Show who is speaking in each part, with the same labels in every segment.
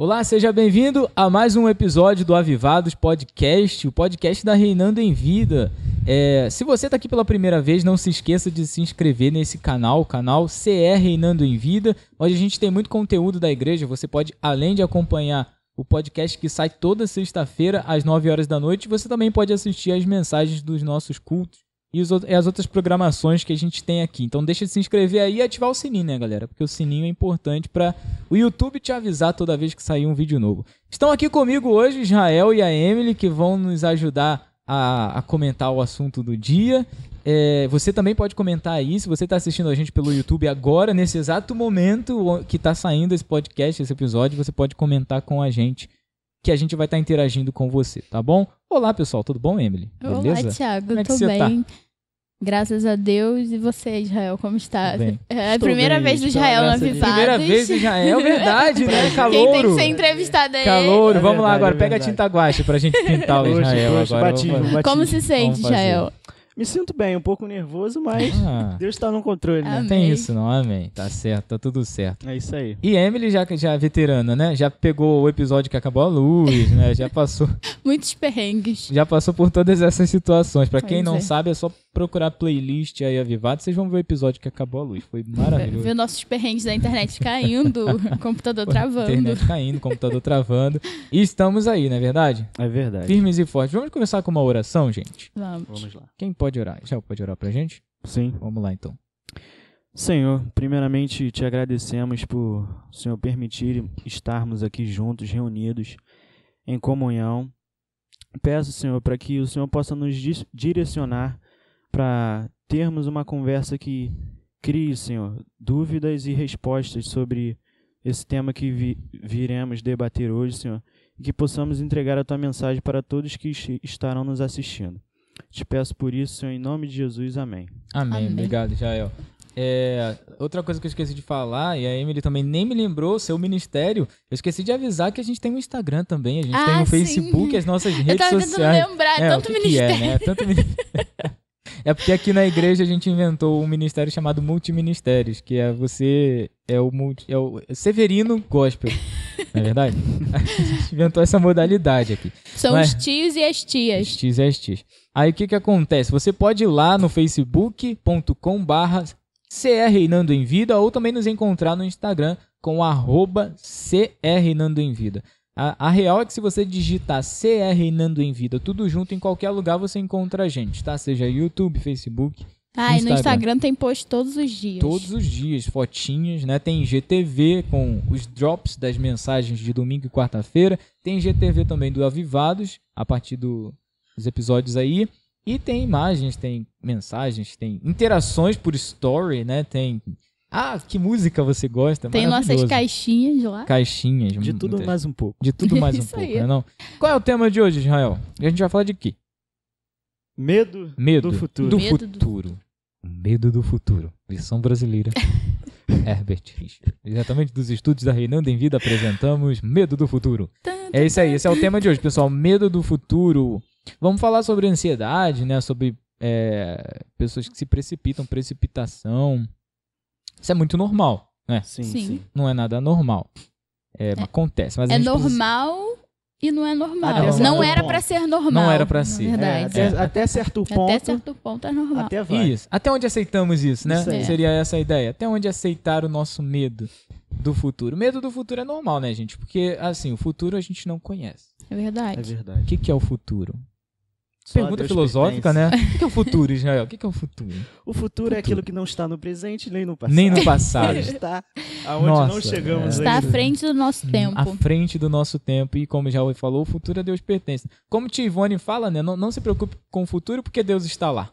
Speaker 1: Olá, seja bem-vindo a mais um episódio do Avivados Podcast, o podcast da Reinando em Vida. É, se você está aqui pela primeira vez, não se esqueça de se inscrever nesse canal, o canal CR Reinando em Vida, onde a gente tem muito conteúdo da igreja. Você pode, além de acompanhar o podcast que sai toda sexta-feira às 9 horas da noite, você também pode assistir as mensagens dos nossos cultos e, os, e as outras programações que a gente tem aqui. Então deixa de se inscrever aí e ativar o sininho, né, galera? Porque o sininho é importante para o YouTube te avisar toda vez que sair um vídeo novo. Estão aqui comigo hoje Israel e a Emily, que vão nos ajudar a, a comentar o assunto do dia. É, você também pode comentar aí, se você está assistindo a gente pelo YouTube agora, nesse exato momento que está saindo esse podcast, esse episódio, você pode comentar com a gente, que a gente vai estar tá interagindo com você, tá bom? Olá, pessoal, tudo bom, Emily?
Speaker 2: Beleza? Olá, Thiago, como é tô bem. Tá? Graças a Deus. E você, Israel, como está?
Speaker 1: Bem.
Speaker 2: É a primeira bem, vez do Israel na Vivados.
Speaker 1: Primeira vez do Israel, verdade, né? Calouro.
Speaker 2: Quem tem que ser entrevistado é
Speaker 1: Calouro. Vamos é verdade, lá agora, é pega a tinta guache pra gente pintar o Israel agora.
Speaker 3: Batismo, batismo.
Speaker 2: Como se sente, Israel?
Speaker 3: Me sinto bem, um pouco nervoso, mas ah. Deus está no controle, né?
Speaker 1: Amém. Tem isso, não? Amém. Tá certo, tá tudo certo.
Speaker 3: É isso aí.
Speaker 1: E Emily já, já é veterana, né? Já pegou o episódio que acabou a luz, né? Já passou.
Speaker 2: Muitos perrengues.
Speaker 1: Já passou por todas essas situações. Para quem não é. sabe, é só procurar playlist aí avivado, vocês vão ver o episódio que acabou a luz. Foi maravilhoso.
Speaker 2: Ver nossos perrengues da internet caindo, computador travando.
Speaker 1: Internet caindo, computador travando. E estamos aí, não é verdade?
Speaker 3: É verdade.
Speaker 1: Firmes e fortes. Vamos começar com uma oração, gente?
Speaker 2: Vamos.
Speaker 3: Vamos lá.
Speaker 1: Quem pode orar? Já pode orar pra gente?
Speaker 3: Sim.
Speaker 1: Vamos lá então.
Speaker 3: Senhor, primeiramente te agradecemos por Senhor permitir estarmos aqui juntos, reunidos em comunhão. Peço, Senhor, para que o Senhor possa nos direcionar para termos uma conversa que crie, Senhor, dúvidas e respostas sobre esse tema que vi viremos debater hoje, Senhor, e que possamos entregar a tua mensagem para todos que estarão nos assistindo. Te peço por isso, Senhor, em nome de Jesus. Amém.
Speaker 1: Amém. Amém. Obrigado, Jael. É, outra coisa que eu esqueci de falar, e a Emily também nem me lembrou, seu ministério, eu esqueci de avisar que a gente tem um Instagram também, a gente
Speaker 2: ah,
Speaker 1: tem um
Speaker 2: sim.
Speaker 1: Facebook, as nossas redes
Speaker 2: eu tava
Speaker 1: sociais.
Speaker 2: lembrar,
Speaker 1: é,
Speaker 2: tanto
Speaker 1: o que
Speaker 2: ministério.
Speaker 1: Que é, né? Tanto ministério. É porque aqui na igreja a gente inventou um ministério chamado Multiministérios, que é você é o, multi, é o Severino Gospel. Não é verdade? A gente inventou essa modalidade aqui.
Speaker 2: São Mas, os tios e as tias.
Speaker 1: Os tios e as tias. Aí o que que acontece? Você pode ir lá no facebook.com barra CR Reinando em Vida ou também nos encontrar no Instagram com arroba CR Nando em Vida. A, a, real é que se você digitar CR Reinando em Vida tudo junto, em qualquer lugar você encontra a gente, tá? Seja YouTube, Facebook.
Speaker 2: Ah, Instagram. e no Instagram tem post todos os dias.
Speaker 1: Todos os dias, fotinhas, né? Tem GTV com os drops das mensagens de domingo e quarta-feira. Tem GTV também do Avivados, a partir do, dos episódios aí. E tem imagens, tem mensagens, tem interações por story, né? Tem ah, que música você gosta?
Speaker 2: Tem nossas caixinhas lá.
Speaker 1: Caixinhas.
Speaker 3: De tudo muitas. mais um pouco.
Speaker 1: De tudo mais um pouco, né, não? Qual é o tema de hoje, Israel? A gente vai falar de quê?
Speaker 3: Medo,
Speaker 1: Medo
Speaker 3: do futuro.
Speaker 1: Do
Speaker 2: Medo
Speaker 1: futuro. Do... Medo do futuro. Versão brasileira. Herbert Fischer. Exatamente dos estudos da Reinando em Vida apresentamos Medo do Futuro. É isso aí, esse é o tema de hoje, pessoal. Medo do futuro. Vamos falar sobre ansiedade, né? Sobre é, pessoas que se precipitam, precipitação. Isso é muito normal, né?
Speaker 3: Sim,
Speaker 2: sim.
Speaker 3: sim.
Speaker 1: Não é nada normal. É, é acontece. Mas
Speaker 2: é normal precisa... e não é normal. Até não era para ser normal.
Speaker 1: Não era para ser.
Speaker 2: Verdade.
Speaker 3: É, até, até, certo ponto.
Speaker 2: Até certo ponto é normal.
Speaker 3: Até vai.
Speaker 1: Isso. Até onde aceitamos isso, né?
Speaker 2: Isso
Speaker 1: Seria essa a ideia. Até onde aceitar o nosso medo do futuro. O medo do futuro é normal, né, gente? Porque, assim, o futuro a gente não conhece.
Speaker 2: É verdade.
Speaker 3: É verdade. O
Speaker 1: que, que é o futuro? Pergunta filosófica,
Speaker 3: pertence.
Speaker 1: né? O que é o futuro, Israel? O que é o futuro?
Speaker 3: O futuro, futuro, é aquilo que não está no presente nem no passado.
Speaker 1: Nem no passado.
Speaker 3: está aonde
Speaker 1: Nossa,
Speaker 3: não chegamos
Speaker 2: é. Está à frente do nosso tempo.
Speaker 1: À frente do nosso tempo. E como já falou, o futuro a Deus pertence. Como Tia Ivone fala, né? Não, não se preocupe com o futuro porque Deus está lá.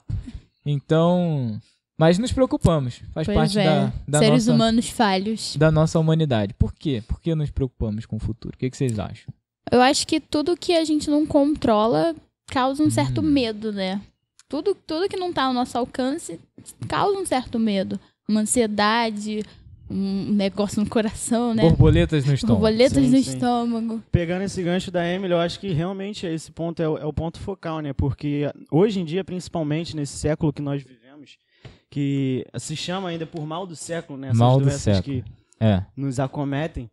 Speaker 1: Então... Mas nos preocupamos. Faz
Speaker 2: pois
Speaker 1: parte
Speaker 2: é.
Speaker 1: da, da
Speaker 2: Seres
Speaker 1: nossa,
Speaker 2: humanos falhos.
Speaker 1: Da nossa humanidade. Por quê? Por que nos preocupamos com o futuro? O que, que vocês acham?
Speaker 2: Eu acho que tudo que a gente não controla causa um certo
Speaker 1: Hum.
Speaker 2: medo, né? Tudo, tudo que não tá ao nosso alcance causa um certo medo. Uma ansiedade, um negócio no coração, né?
Speaker 1: Borboletas no estômago.
Speaker 2: Borboletas
Speaker 3: Sim,
Speaker 2: no
Speaker 3: sim.
Speaker 2: estômago.
Speaker 3: Pegando esse gancho da Emily, eu acho que realmente esse ponto é o, é o ponto focal, né? Porque hoje em dia, principalmente nesse século que nós vivemos, que se chama ainda por mal do século, né? Essas
Speaker 1: Mal do
Speaker 3: doenças
Speaker 1: século.
Speaker 3: que
Speaker 1: É.
Speaker 3: nos acometem.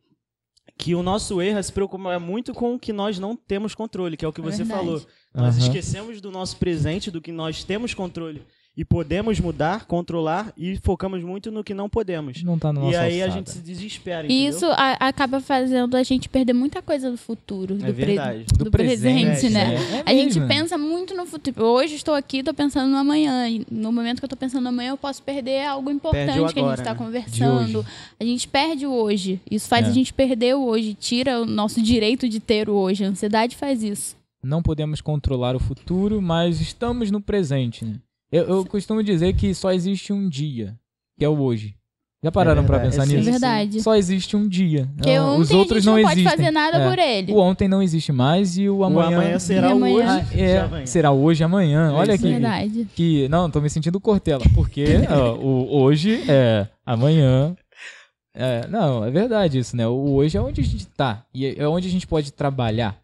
Speaker 3: Que o nosso erro é se preocupar muito com o que nós não temos controle, que é o que você
Speaker 2: verdade.
Speaker 3: falou. Nós
Speaker 1: Aham.
Speaker 3: esquecemos do nosso presente, do que nós temos controle e podemos mudar, controlar e focamos muito no que não podemos.
Speaker 1: Não tá no
Speaker 3: E
Speaker 1: nosso
Speaker 3: aí a
Speaker 1: alçada.
Speaker 3: gente se desespera,
Speaker 2: E
Speaker 3: entendeu?
Speaker 2: isso a- acaba fazendo a gente perder muita coisa do futuro, do,
Speaker 3: É
Speaker 2: pre-
Speaker 3: verdade.
Speaker 2: do presente, né?
Speaker 1: É
Speaker 2: A gente pensa muito no futuro. Hoje estou aqui, tô pensando no amanhã. E no momento que eu tô pensando no amanhã, eu posso perder algo importante
Speaker 3: o
Speaker 2: que a
Speaker 3: agora,
Speaker 2: gente tá
Speaker 3: né?
Speaker 2: Conversando. A gente perde o hoje. Isso faz
Speaker 1: É.
Speaker 2: a gente perder o hoje, tira o nosso direito de ter o hoje. A ansiedade faz isso.
Speaker 1: Não podemos controlar o futuro, mas estamos no presente, né? Eu, eu costumo dizer que só existe um dia, que é o hoje. Já pararam pra
Speaker 3: verdade.
Speaker 1: pensar
Speaker 3: É sim,
Speaker 2: É
Speaker 1: nisso?
Speaker 2: verdade.
Speaker 1: Só existe um dia.
Speaker 2: Porque ontem
Speaker 1: Os outros
Speaker 2: a gente
Speaker 1: não,
Speaker 2: não, pode
Speaker 1: existem.
Speaker 2: fazer nada
Speaker 1: É.
Speaker 2: por ele.
Speaker 1: O ontem não existe mais e o
Speaker 3: O
Speaker 1: amanhã.
Speaker 3: amanhã será
Speaker 2: E
Speaker 3: o
Speaker 2: amanhã-
Speaker 3: hoje
Speaker 1: Ah, é,
Speaker 3: amanhã.
Speaker 1: será hoje amanhã.
Speaker 3: É
Speaker 1: Olha aqui.
Speaker 2: Verdade.
Speaker 1: Que, não, tô me sentindo Cortella, porque ó, o hoje é amanhã. É, não, é verdade isso, né? O hoje é onde a gente tá. E é onde a gente pode trabalhar.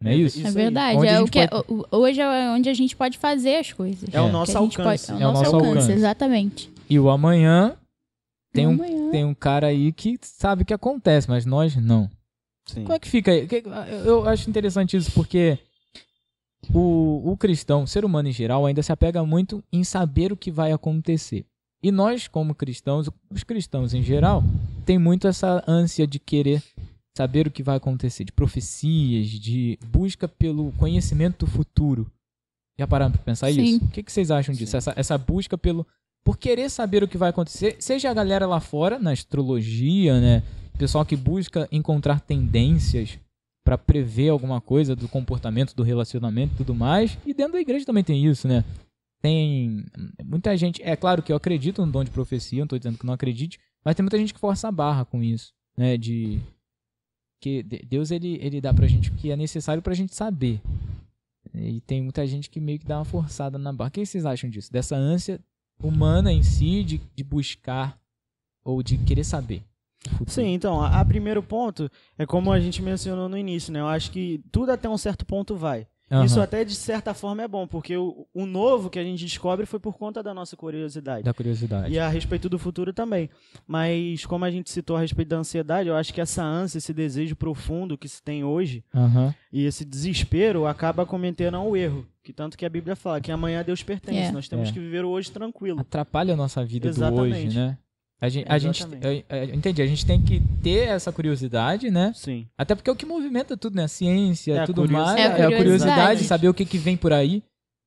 Speaker 1: É, não é
Speaker 3: É
Speaker 1: isso?
Speaker 2: É verdade.
Speaker 1: Onde
Speaker 2: É o que é- o- hoje é onde a gente pode fazer as coisas.
Speaker 3: É o
Speaker 1: É.
Speaker 3: nosso
Speaker 2: Que a gente
Speaker 3: alcance.
Speaker 2: pode- é o nosso alcance, exatamente.
Speaker 1: E o amanhã tem um,
Speaker 2: Amanhã.
Speaker 1: tem um cara aí que sabe o que acontece, mas nós não.
Speaker 3: Sim.
Speaker 1: Como é que fica aí? Que- Eu acho interessante isso porque o, o cristão, o ser humano em geral, ainda se apega muito em saber o que vai acontecer. E nós, como cristãos, os cristãos em geral, tem muito essa ânsia de querer saber o que vai acontecer, de profecias, de busca pelo conhecimento do futuro. Já pararam para pensar
Speaker 2: Sim.
Speaker 1: isso? O que, que vocês acham disso? Essa, essa busca pelo por querer saber o que vai acontecer, seja a galera lá fora, na astrologia, né? Pessoal que busca encontrar tendências para prever alguma coisa do comportamento, do relacionamento e tudo mais. E dentro da igreja também tem isso, né? Tem muita gente. É claro que eu acredito no dom de profecia, não tô dizendo que não acredite, mas tem muita gente que força a barra com isso, né? De. Que de- Deus ele, ele dá pra gente o que é necessário pra gente saber. E tem muita gente que meio que dá uma forçada na barra. O que vocês acham disso? Dessa ânsia humana em si de, de buscar ou de querer saber.
Speaker 3: Sim, então, a, a primeiro ponto é como a gente mencionou no início, né? Eu acho que tudo até um certo ponto vai.
Speaker 1: Aham.
Speaker 3: Isso até de certa forma é bom, porque o, o novo que a gente descobre foi por conta da nossa curiosidade.
Speaker 1: Da curiosidade.
Speaker 3: E a respeito do futuro também. Mas como a gente citou a respeito da ansiedade, eu acho que essa ânsia, esse desejo profundo que se tem hoje
Speaker 1: Aham.
Speaker 3: e esse desespero acaba cometendo um erro. Que tanto que a Bíblia fala que amanhã Deus pertence.
Speaker 2: É.
Speaker 3: Nós temos
Speaker 1: É.
Speaker 3: que viver o hoje tranquilo.
Speaker 1: Atrapalha a nossa vida do
Speaker 3: Exatamente.
Speaker 1: hoje, né? A gente, a gente, eu- eu entendi, a gente tem que ter essa curiosidade, né?
Speaker 3: Sim.
Speaker 1: Até porque é o que movimenta tudo, né? A ciência,
Speaker 3: É a
Speaker 1: tudo mais.
Speaker 3: curiosidade.
Speaker 2: É a
Speaker 1: É a curiosidade,
Speaker 2: curiosidade.
Speaker 1: saber o que, que vem por aí,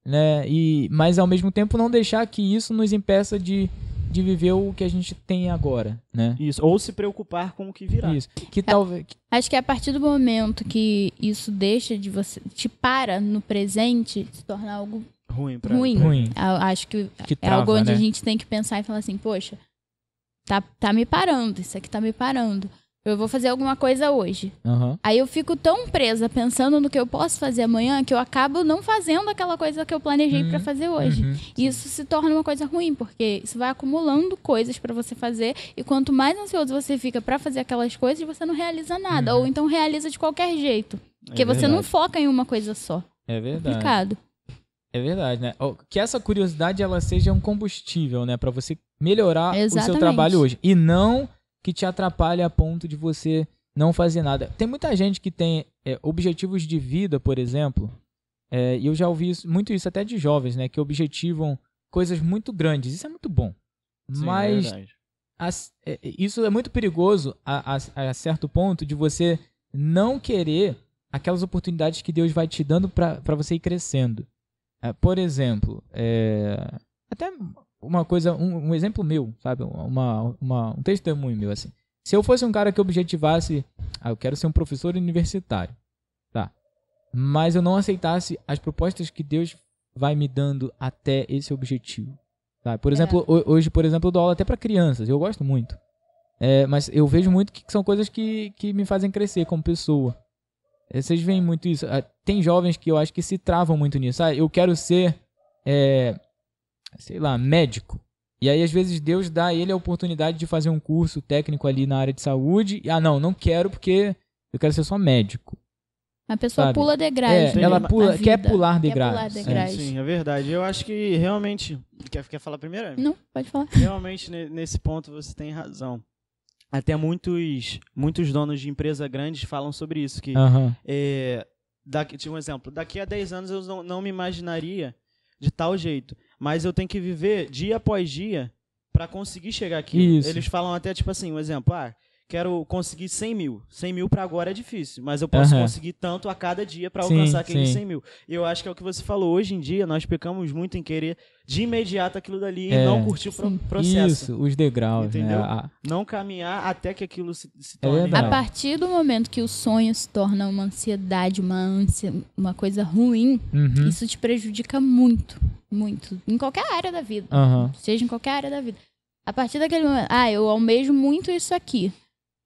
Speaker 1: né? E, mas ao mesmo tempo não deixar que isso nos impeça de, de viver o que a gente tem agora, né?
Speaker 3: Isso. Ou se preocupar com o que virá.
Speaker 1: Isso. Que talvez.
Speaker 2: Acho que é a partir do momento que isso deixa de você. te para no presente, se torna algo
Speaker 3: Ruim pra
Speaker 2: ruim.
Speaker 3: pra-
Speaker 1: Ruim.
Speaker 2: A- Acho que
Speaker 1: Que
Speaker 2: é
Speaker 1: trava,
Speaker 2: algo onde
Speaker 1: né?
Speaker 2: a gente tem que pensar e falar assim, poxa, tá, tá me parando, isso aqui tá me parando. Eu vou fazer alguma coisa hoje.
Speaker 1: Aham.
Speaker 2: Aí eu fico tão presa pensando no que eu posso fazer amanhã que eu acabo não fazendo aquela coisa que eu planejei
Speaker 1: Uhum,
Speaker 2: pra fazer hoje.
Speaker 1: Uhum.
Speaker 2: E isso se torna uma coisa ruim, porque isso vai acumulando coisas pra você fazer e quanto mais ansioso você fica pra fazer aquelas coisas, você não realiza nada,
Speaker 1: Uhum.
Speaker 2: ou então realiza de qualquer jeito, porque
Speaker 3: É
Speaker 2: você não foca em uma coisa só.
Speaker 1: É verdade.
Speaker 2: Complicado.
Speaker 1: É verdade, né? Que essa curiosidade ela seja um combustível, né, Pra você melhorar o seu
Speaker 2: Exatamente.
Speaker 1: trabalho hoje e não que te atrapalhe a ponto de você não fazer nada. Tem muita gente que tem é, objetivos de vida, por exemplo, é, e eu já ouvi isso- muito isso até de jovens, né, que objetivam coisas muito grandes. Isso é muito bom,
Speaker 3: Sim, é
Speaker 1: mas
Speaker 3: verdade.
Speaker 1: as- é, isso é muito perigoso a, a- a certo ponto de você não querer aquelas oportunidades que Deus vai te dando para você ir crescendo. É, por exemplo, é, até uma coisa, um, um exemplo meu, sabe? Uma, uma, um testemunho meu, assim. Se eu fosse um cara que objetivasse, ah, eu quero ser um professor universitário, tá? Mas eu não aceitasse as propostas que Deus vai me dando até esse objetivo. Tá? Por exemplo, ho- hoje, por exemplo, eu dou aula até para crianças, eu gosto muito. É, mas eu vejo muito que são coisas que, que me fazem crescer como pessoa. É, Vocês veem muito isso. Tem jovens que eu acho que se travam muito nisso. Ah, eu quero ser, é, sei lá, médico. E aí, às vezes, Deus dá a ele a oportunidade de fazer um curso técnico ali na área de saúde. E, ah, não, não quero porque eu quero ser só médico.
Speaker 2: A pessoa
Speaker 1: Sabe?
Speaker 2: pula degraus.
Speaker 1: É, ela
Speaker 2: na
Speaker 1: pula,
Speaker 2: vida.
Speaker 1: quer pular
Speaker 2: Quer
Speaker 1: degraus.
Speaker 2: pular
Speaker 1: É.
Speaker 2: degraus.
Speaker 3: Sim, é verdade. Eu acho que realmente. Quer, quer falar primeiro?
Speaker 2: Não, pode falar.
Speaker 3: Realmente, ne- nesse ponto, você tem razão. até muitos, muitos donos de empresa grandes falam sobre isso, que
Speaker 1: Aham.
Speaker 3: é, daqui, tipo um exemplo, daqui a 10 anos eu não, não me imaginaria de tal jeito, mas eu tenho que viver dia após dia para conseguir chegar aqui.
Speaker 1: Isso.
Speaker 3: Eles falam até tipo assim, um exemplo, ah, quero conseguir 100 mil. 100 mil para agora é difícil, mas eu posso
Speaker 1: Aham.
Speaker 3: conseguir tanto a cada dia para alcançar aqueles
Speaker 1: sim.
Speaker 3: 100 mil. E eu acho que é o que você falou, hoje em dia nós pecamos muito em querer de imediato aquilo dali
Speaker 1: É.
Speaker 3: e não curtir o pro- processo.
Speaker 1: Isso, os degraus,
Speaker 3: Entendeu?
Speaker 1: né? A-
Speaker 3: Não caminhar até que aquilo se, se
Speaker 1: É
Speaker 3: torne.
Speaker 1: verdade.
Speaker 2: A partir do momento que o sonho se torna uma ansiedade, uma ânsia, uma coisa ruim,
Speaker 1: Uhum.
Speaker 2: isso te prejudica muito, muito. Em qualquer área da vida.
Speaker 1: Aham.
Speaker 2: Seja em qualquer área da vida. A partir daquele momento, ah, eu almejo muito isso aqui.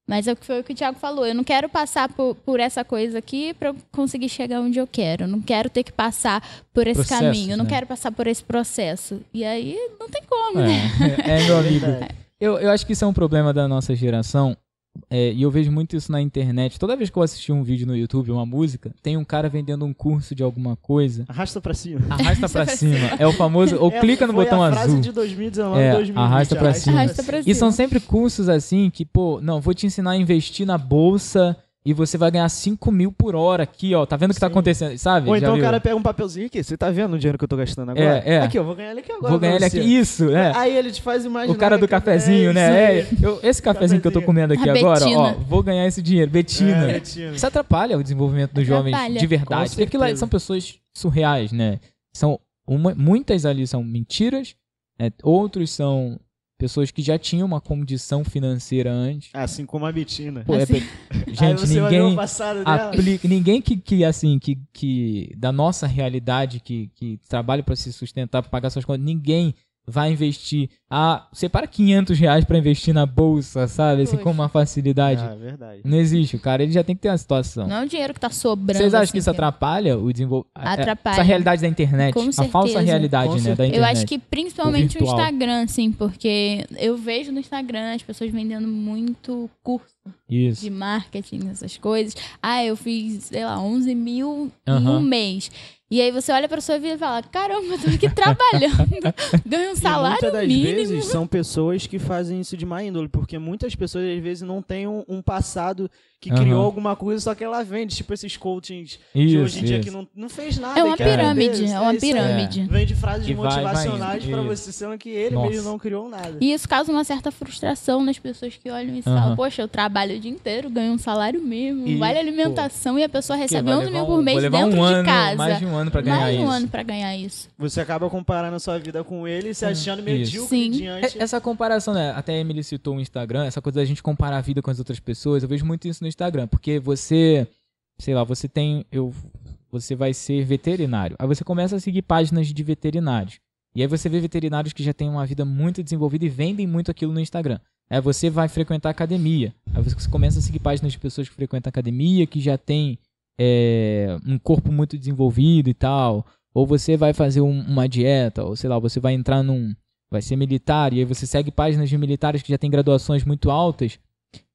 Speaker 2: Mas é o que foi o que o Thiago falou. Eu não quero passar por, por essa coisa aqui para eu conseguir chegar onde eu quero. Eu não quero ter que passar por esse
Speaker 1: Processos,
Speaker 2: caminho. Eu não
Speaker 1: né?
Speaker 2: quero passar por esse processo. E aí não tem como, né?
Speaker 1: É, é, meu amigo.
Speaker 3: Verdade.
Speaker 1: Eu, eu acho que isso é um problema da nossa geração. É, e eu vejo muito isso na internet. Toda vez que eu assisti um vídeo no YouTube, uma música, tem um cara vendendo um curso de alguma coisa.
Speaker 3: Arrasta pra cima.
Speaker 1: Arrasta pra cima. É o famoso. Ou
Speaker 3: É,
Speaker 1: clica no
Speaker 3: foi
Speaker 1: botão
Speaker 3: a frase
Speaker 1: azul.
Speaker 3: de 2019,
Speaker 1: É,
Speaker 3: 2020.
Speaker 1: arrasta pra cima.
Speaker 2: Arrasta pra
Speaker 1: E são
Speaker 2: cima.
Speaker 1: sempre cursos assim que, pô, não, vou te ensinar a investir na bolsa e você vai ganhar 5 mil por hora aqui, ó. Tá vendo o que tá acontecendo? Sabe?
Speaker 3: Ou
Speaker 1: Já
Speaker 3: então o cara pega um papelzinho aqui, você tá vendo o dinheiro que eu tô gastando agora?
Speaker 1: É, é.
Speaker 3: Aqui, eu vou ganhar ele aqui agora.
Speaker 1: Vou ganhar ele aqui.
Speaker 3: você.
Speaker 1: Isso, é.
Speaker 3: Aí ele te faz imaginar.
Speaker 1: O cara do
Speaker 3: que-
Speaker 1: cafezinho,
Speaker 3: é,
Speaker 1: né?
Speaker 3: isso
Speaker 1: É, eu- esse cafezinho que eu tô comendo aqui
Speaker 2: A
Speaker 1: agora, ó, vou ganhar esse dinheiro. Betina.
Speaker 3: É, Betina.
Speaker 1: Isso atrapalha o desenvolvimento dos jovens
Speaker 2: Atrapalha.
Speaker 1: de verdade.
Speaker 3: Com
Speaker 1: Porque aquilo são pessoas surreais, né? São uma- muitas ali são mentiras, né? outros são pessoas que já tinham uma condição financeira antes.
Speaker 3: Assim como a Betina.
Speaker 1: Pô, é
Speaker 2: Assim.
Speaker 3: Aí
Speaker 1: gente,
Speaker 3: você vai ver
Speaker 1: ninguém
Speaker 3: o passado dela.
Speaker 1: aplica, ninguém que, que assim, que, que da nossa realidade, que, que trabalha para se sustentar, pra pagar suas contas, ninguém vai investir. Ah, separa 500 reais para investir na bolsa, sabe? Assim,
Speaker 2: Poxa.
Speaker 1: com uma facilidade.
Speaker 3: Ah, é verdade.
Speaker 1: Não existe, o cara ele já tem que ter uma situação.
Speaker 2: Não é o dinheiro que tá sobrando.
Speaker 1: Vocês acham
Speaker 2: assim,
Speaker 1: que isso atrapalha o desenvolvimento?
Speaker 2: Atrapalha.
Speaker 1: Essa realidade da internet.
Speaker 2: Com
Speaker 1: a falsa realidade,
Speaker 3: Com
Speaker 1: né, da internet.
Speaker 2: Eu acho que principalmente o,
Speaker 1: virtual.
Speaker 2: Instagram, assim, porque eu vejo no Instagram as pessoas vendendo muito curso
Speaker 1: Isso.
Speaker 2: de marketing, essas coisas. Ah, eu fiz, sei lá, 11 mil em
Speaker 1: Aham.
Speaker 2: um mês. E aí você olha pra sua vida e fala, caramba, eu tô aqui trabalhando, ganho um
Speaker 3: E
Speaker 2: salário
Speaker 3: muitas das
Speaker 2: mínimo.
Speaker 3: vezes são pessoas que fazem isso de má índole, porque muitas pessoas às vezes não têm um, um passado que
Speaker 1: Aham.
Speaker 3: criou alguma coisa, só que ela vende, tipo esses coachings de
Speaker 1: Isso,
Speaker 3: hoje em dia que
Speaker 1: isso.
Speaker 3: não, não fez nada.
Speaker 2: É uma
Speaker 3: quer
Speaker 2: pirâmide, é uma
Speaker 3: isso aí.
Speaker 2: pirâmide.
Speaker 3: Vende frases
Speaker 1: E vai- vai
Speaker 3: motivacionais
Speaker 1: isso.
Speaker 3: você, sendo que ele
Speaker 1: Nossa.
Speaker 3: mesmo não criou nada.
Speaker 2: E isso causa uma certa frustração nas pessoas que olham isso e falam, poxa, eu trabalho o dia inteiro, ganho um salário mínimo,
Speaker 1: E,
Speaker 2: vale alimentação e a pessoa recebe
Speaker 1: vai
Speaker 2: 11 mil por
Speaker 1: um-
Speaker 2: mês dentro
Speaker 1: um
Speaker 2: de
Speaker 1: ano,
Speaker 2: casa.
Speaker 1: Mais de um ano pra ganhar
Speaker 2: Mais de um
Speaker 1: isso.
Speaker 2: ano pra ganhar isso.
Speaker 3: Você acaba comparando a sua vida com ele e se achando medíocre
Speaker 2: Sim.
Speaker 3: diante.
Speaker 1: É- Essa comparação, né? Até a Emily citou o Instagram, essa coisa da gente comparar a vida com as outras pessoas, eu vejo muito isso no Instagram, porque você, sei lá, você tem, eu, você vai ser veterinário, aí você começa a seguir páginas de veterinários, e aí você vê veterinários que já têm uma vida muito desenvolvida e vendem muito aquilo no Instagram. Aí você vai frequentar academia, aí você começa a seguir páginas de pessoas que frequentam academia, que já tem é, um corpo muito desenvolvido e tal, ou você vai fazer um- uma dieta, ou sei lá, você vai entrar num, vai ser militar, e aí você segue páginas de militares que já têm graduações muito altas,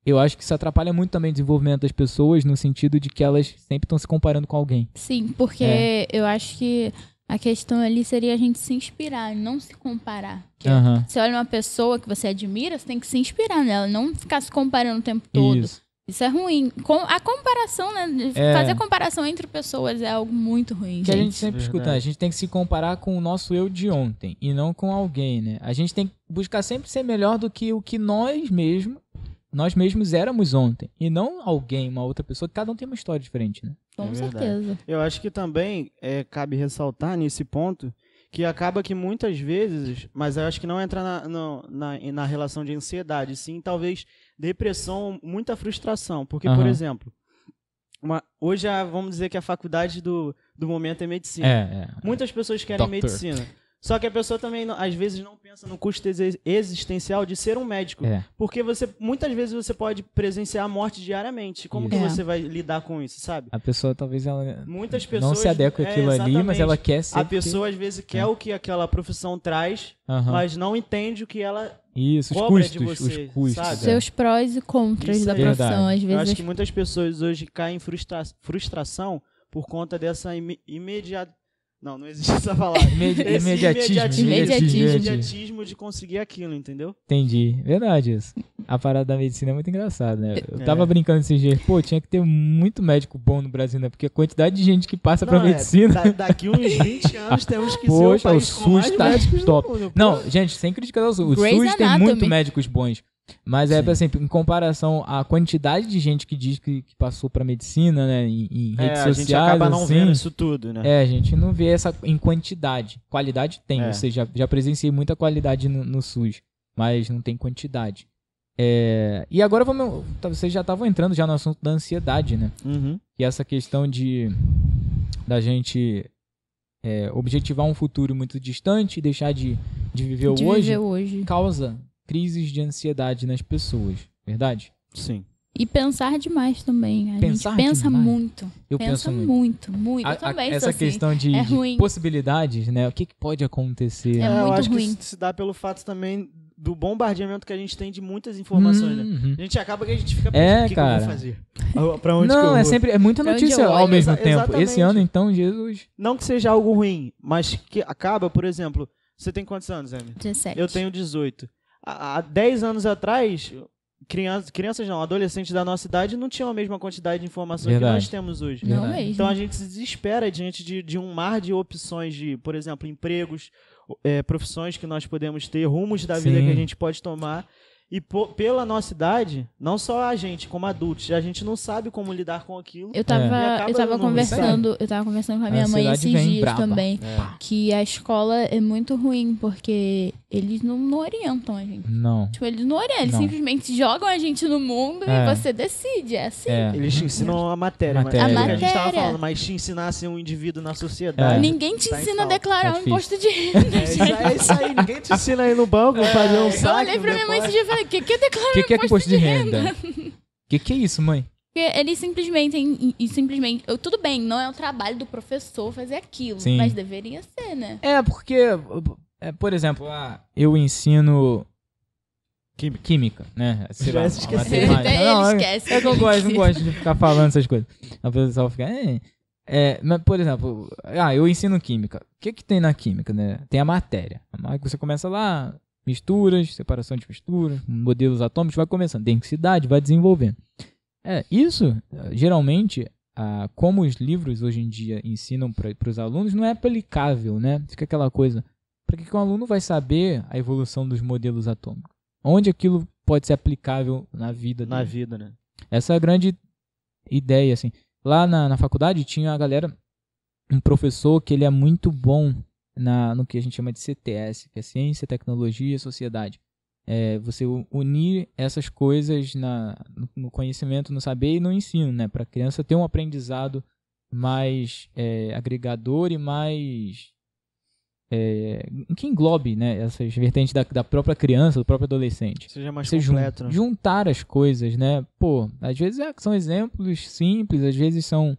Speaker 1: eu acho que isso atrapalha muito também o desenvolvimento das pessoas, no sentido de que elas sempre estão se comparando com alguém.
Speaker 2: Sim, porque
Speaker 1: É.
Speaker 2: eu acho que a questão ali seria a gente se inspirar, não se comparar.
Speaker 1: Aham.
Speaker 2: Você olha uma pessoa que você admira, você tem que se inspirar nela, não ficar se comparando o tempo todo. Isso,
Speaker 1: Isso.
Speaker 2: é ruim. Com, a comparação, né?
Speaker 1: É.
Speaker 2: Fazer comparação entre pessoas é algo muito ruim,
Speaker 1: Que a gente
Speaker 2: gente.
Speaker 1: sempre
Speaker 3: Verdade.
Speaker 1: escuta, né? a gente tem que se comparar com o nosso eu de ontem e não com alguém, né? A gente tem que buscar sempre ser melhor do que o que nós mesmos, nós mesmos éramos ontem e não alguém, uma outra pessoa, cada um tem uma história diferente, né?
Speaker 2: Com
Speaker 3: É
Speaker 2: certeza.
Speaker 3: Eu acho que também é, cabe ressaltar nesse ponto que acaba que muitas vezes, mas eu acho que não entra na, no- na, na relação de ansiedade, sim, talvez depressão, muita frustração. Porque, por
Speaker 1: Aham.
Speaker 3: exemplo, uma- hoje a- vamos dizer que a faculdade do, do momento é medicina.
Speaker 1: É, é.
Speaker 3: Muitas pessoas querem
Speaker 1: Doctor.
Speaker 3: medicina. Só que a pessoa também, não- às vezes, não pensa no custo exi- existencial de ser um médico.
Speaker 1: É.
Speaker 3: Porque você, muitas vezes você pode presenciar a morte diariamente. Como que você vai lidar com isso, sabe?
Speaker 1: A pessoa talvez ela
Speaker 3: Muitas
Speaker 1: não
Speaker 3: pessoas
Speaker 1: se adequa
Speaker 3: é,
Speaker 1: àquilo ali, mas ela quer ser.
Speaker 3: A
Speaker 1: porque-
Speaker 3: pessoa às vezes quer
Speaker 1: É.
Speaker 3: o que aquela profissão traz,
Speaker 1: Aham.
Speaker 3: mas não entende o que ela.
Speaker 1: Isso, os
Speaker 3: cobra de
Speaker 1: custos,
Speaker 3: você,
Speaker 1: os custos.
Speaker 3: sabe?
Speaker 1: é.
Speaker 2: Seus prós e contras
Speaker 3: Isso
Speaker 2: da
Speaker 3: aí.
Speaker 2: profissão. Às
Speaker 3: Eu
Speaker 2: vezes
Speaker 3: acho que muitas pessoas hoje caem em frustra- frustração por conta dessa imediata. Não, não existe essa palavra.
Speaker 1: Imedi-
Speaker 3: Esse
Speaker 1: imediatismo,
Speaker 3: imediatismo,
Speaker 2: imediatismo.
Speaker 3: imediatismo de conseguir aquilo, entendeu?
Speaker 1: Entendi. Verdade isso. a parada da medicina é muito engraçada, né? Eu
Speaker 3: É.
Speaker 1: tava brincando esses dias, pô, tinha que ter muito médico bom no Brasil, né? Porque a quantidade de gente que passa pra
Speaker 3: Não, é,
Speaker 1: medicina.
Speaker 3: da- daqui uns 20 anos temos que ser o
Speaker 1: Poxa, o
Speaker 3: país com
Speaker 1: SUS
Speaker 3: mais
Speaker 1: tá top.
Speaker 3: do mundo.
Speaker 1: Não, gente, sem crítica ao SUS. O SUS tem muito médicos bons. Mas é
Speaker 3: Sim.
Speaker 1: assim, em comparação à quantidade de gente que diz que, que passou pra medicina, né? Em, em
Speaker 3: é,
Speaker 1: redes
Speaker 3: a
Speaker 1: sociais.
Speaker 3: gente acaba não
Speaker 1: assim,
Speaker 3: vendo isso tudo, né?
Speaker 1: É, a gente não vê essa em quantidade. Qualidade tem,
Speaker 3: É.
Speaker 1: ou seja, já, já presenciei muita qualidade no, no SUS, mas não tem quantidade. É, e agora vamos. Vocês já estavam entrando já no assunto da ansiedade, né?
Speaker 3: Uhum.
Speaker 1: Que é essa questão de da gente é, objetivar um futuro muito distante e deixar de, de viver o
Speaker 2: de
Speaker 1: hoje
Speaker 2: viver hoje.
Speaker 1: causa crises de ansiedade nas pessoas, verdade?
Speaker 3: Sim.
Speaker 2: E pensar demais também. A
Speaker 1: Pensar
Speaker 2: gente pensa
Speaker 1: demais.
Speaker 2: muito.
Speaker 1: Eu
Speaker 2: pensa
Speaker 1: penso muito.
Speaker 2: muito, muito.
Speaker 1: A-
Speaker 2: Eu
Speaker 1: a-
Speaker 2: também
Speaker 1: essa
Speaker 2: sou assim.
Speaker 1: questão de,
Speaker 2: É
Speaker 1: de
Speaker 2: ruim.
Speaker 1: possibilidades, né? O que, que pode acontecer?
Speaker 2: É
Speaker 3: É, eu
Speaker 2: muito
Speaker 3: acho
Speaker 2: ruim.
Speaker 3: que isso se dá pelo fato também do bombardeamento que a gente tem de muitas informações, né?
Speaker 1: Uhum.
Speaker 3: A gente acaba que a gente fica
Speaker 1: É,
Speaker 3: pensando o que, que eu
Speaker 1: cara.
Speaker 3: vou fazer. Pra onde que eu
Speaker 1: Não,
Speaker 3: vou?
Speaker 1: é sempre é muita notícia ao mesmo
Speaker 3: Exa-
Speaker 1: tempo.
Speaker 3: exatamente.
Speaker 1: Esse ano, então, Jesus.
Speaker 3: Não que seja algo ruim, mas que acaba, por exemplo, você tem quantos anos, Amy?
Speaker 2: 17.
Speaker 3: Eu tenho 18. Há há 10 anos atrás, crianças, crianças não, adolescentes da nossa idade não tinham a mesma quantidade de informação que
Speaker 1: Verdade.
Speaker 3: nós temos hoje.
Speaker 2: Não mesmo.
Speaker 3: Então a gente se desespera diante de, de um mar de opções de, por exemplo, empregos, é, profissões que nós podemos ter, rumos da vida
Speaker 1: Sim.
Speaker 3: que a gente pode tomar. E po- pela nossa idade, não só a gente, como adultos, a gente não sabe como lidar com aquilo.
Speaker 2: Eu tava, eu tava conversando, eu tava conversando com a
Speaker 1: A
Speaker 2: minha mãe
Speaker 1: ansiedade
Speaker 2: esses dias
Speaker 1: braba.
Speaker 2: também,
Speaker 3: É.
Speaker 2: que a escola é muito ruim, porque eles não, não orientam a gente.
Speaker 1: Não.
Speaker 2: Tipo, eles não orientam, eles
Speaker 1: Não.
Speaker 2: simplesmente jogam a gente no mundo
Speaker 1: É.
Speaker 2: e você decide, é assim.
Speaker 1: É.
Speaker 3: Eles te ensinam a matéria,
Speaker 1: Matéria.
Speaker 3: mas,
Speaker 2: A
Speaker 3: é o que a gente tava
Speaker 2: matéria.
Speaker 3: falando, mas te ensinasse um indivíduo na sociedade.
Speaker 1: É.
Speaker 2: Ninguém te
Speaker 3: Tá
Speaker 2: ensina a declarar
Speaker 1: É
Speaker 2: um imposto de renda.
Speaker 3: É isso, aí, é isso aí, ninguém te ensina aí no banco, fazer um
Speaker 2: Eu
Speaker 3: saque.
Speaker 2: olhei pra minha mãe esse
Speaker 3: depósito.
Speaker 2: dia e falei, o que, que é declarar
Speaker 1: O que, que é
Speaker 2: imposto
Speaker 1: imposto de renda? O que, que é isso, mãe?
Speaker 2: Porque eles simplesmente, e, simplesmente, eu- tudo bem, não é o trabalho do professor fazer aquilo,
Speaker 1: Sim.
Speaker 2: mas deveria ser, né?
Speaker 1: É, porque, é, por exemplo, ah, eu ensino
Speaker 3: Química.
Speaker 1: química, né? Sei
Speaker 3: Já
Speaker 1: lá,
Speaker 3: se esqueceu.
Speaker 1: Não,
Speaker 2: ele esquece.
Speaker 1: É que eu gosto, não gosto de ficar falando essas coisas. A pessoa fica. É, é, mas, por exemplo, ah, eu ensino química. O que, que tem na química, né? Tem a matéria. Você começa lá, misturas, separação de misturas, modelos atômicos, vai começando. Densidade, vai desenvolvendo. É, isso, geralmente, ah, como os livros hoje em dia ensinam para os alunos, não é aplicável, né? Fica aquela coisa. Para que, que um aluno vai saber a evolução dos modelos atômicos? Onde aquilo pode ser aplicável na vida
Speaker 3: Na
Speaker 1: dele?
Speaker 3: vida, né?
Speaker 1: Essa é a grande ideia, assim. Lá na, na faculdade tinha a galera, um professor que ele é muito bom na, no que a gente chama de CTS, que é Ciência, Tecnologia e Sociedade. É, você unir essas coisas na, no, conhecimento, no saber e no ensino, né? Para a criança ter um aprendizado mais é, agregador e mais é, que englobe né, essas vertentes da, da própria criança, do próprio adolescente
Speaker 3: Seja mais
Speaker 1: você jun-
Speaker 3: completo, né?
Speaker 1: juntar as coisas, né? Pô, às vezes é- são exemplos simples, às vezes são,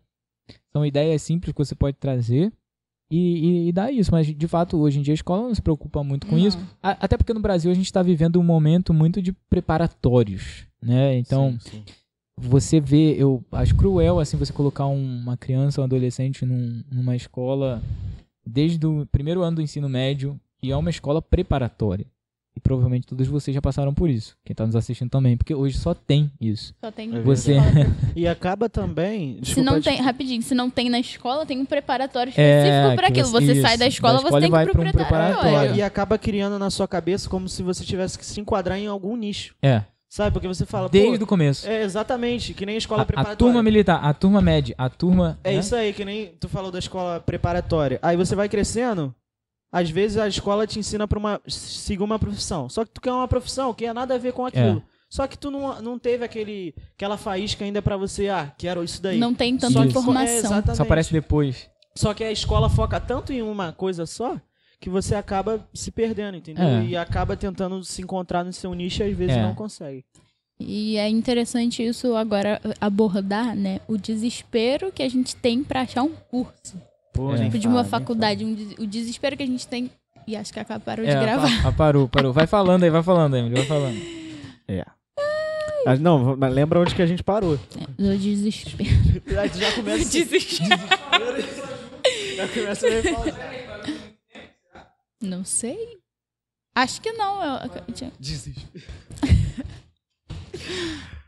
Speaker 1: são ideias simples que você pode trazer e, e, e dá isso. Mas, de fato, hoje em dia a escola não se preocupa muito com
Speaker 2: Não.
Speaker 1: isso. A- até porque no Brasil a gente está vivendo um momento muito de preparatórios, né? Então,
Speaker 3: Sim, sim.
Speaker 1: você vê, eu acho cruel assim você colocar um- uma criança ou um adolescente num- numa escola desde o primeiro ano do ensino médio, que é uma escola preparatória. E provavelmente todos vocês já passaram por isso. Quem tá nos assistindo também, porque hoje só tem isso.
Speaker 2: Só tem
Speaker 3: É
Speaker 1: Você-
Speaker 3: E acaba também.
Speaker 2: Se
Speaker 3: desculpa,
Speaker 2: não
Speaker 3: des-
Speaker 2: tem, rapidinho, se não tem na escola, tem um preparatório
Speaker 1: É,
Speaker 2: específico pra
Speaker 1: que
Speaker 2: aquilo.
Speaker 1: você-
Speaker 2: Você
Speaker 1: isso,
Speaker 2: sai da escola,
Speaker 1: da
Speaker 2: você
Speaker 1: escola
Speaker 2: tem
Speaker 1: e
Speaker 2: que
Speaker 1: vai
Speaker 2: ir pro
Speaker 1: um
Speaker 2: preparatório.
Speaker 3: E acaba criando na sua cabeça como se você tivesse que se enquadrar em algum nicho.
Speaker 1: É,
Speaker 3: Sabe? Porque você fala.
Speaker 1: desde o começo.
Speaker 3: É, exatamente, que nem a escola
Speaker 1: A, a
Speaker 3: preparatória.
Speaker 1: turma militar, a turma média, a turma.
Speaker 3: É
Speaker 1: né?
Speaker 3: isso aí, que nem tu falou da escola preparatória. Aí você vai crescendo, às vezes a escola te ensina pra uma, seguir uma profissão. Só que tu quer uma profissão que é nada a ver com aquilo. Só que tu não, não teve aquele, aquela faísca ainda pra você, ah, quero isso daí.
Speaker 2: Não tem tanta.
Speaker 3: É,
Speaker 2: informação.
Speaker 3: exatamente.
Speaker 1: Só aparece depois.
Speaker 3: Só que a escola foca tanto em uma coisa só que você acaba se perdendo, entendeu?
Speaker 1: É.
Speaker 3: E acaba tentando se encontrar no seu nicho e às vezes
Speaker 1: É.
Speaker 3: não consegue.
Speaker 2: E é interessante isso agora abordar, né? O desespero que a gente tem pra achar um curso.
Speaker 3: Pô,
Speaker 1: É.
Speaker 2: Tipo, de uma faculdade. um des- o desespero que a gente tem. E acho que a Capa parou
Speaker 1: É,
Speaker 2: de gravar.
Speaker 1: pa- pa- parou, parou. Vai falando aí, vai falando, Emily, vai falando.
Speaker 3: Ah, não, mas lembra onde que a gente parou.
Speaker 2: Do desespero.
Speaker 3: Aí tu já começa,
Speaker 2: Desespero.
Speaker 3: já começa a.
Speaker 2: Não sei. Acho que não. Eu,
Speaker 3: Desespero.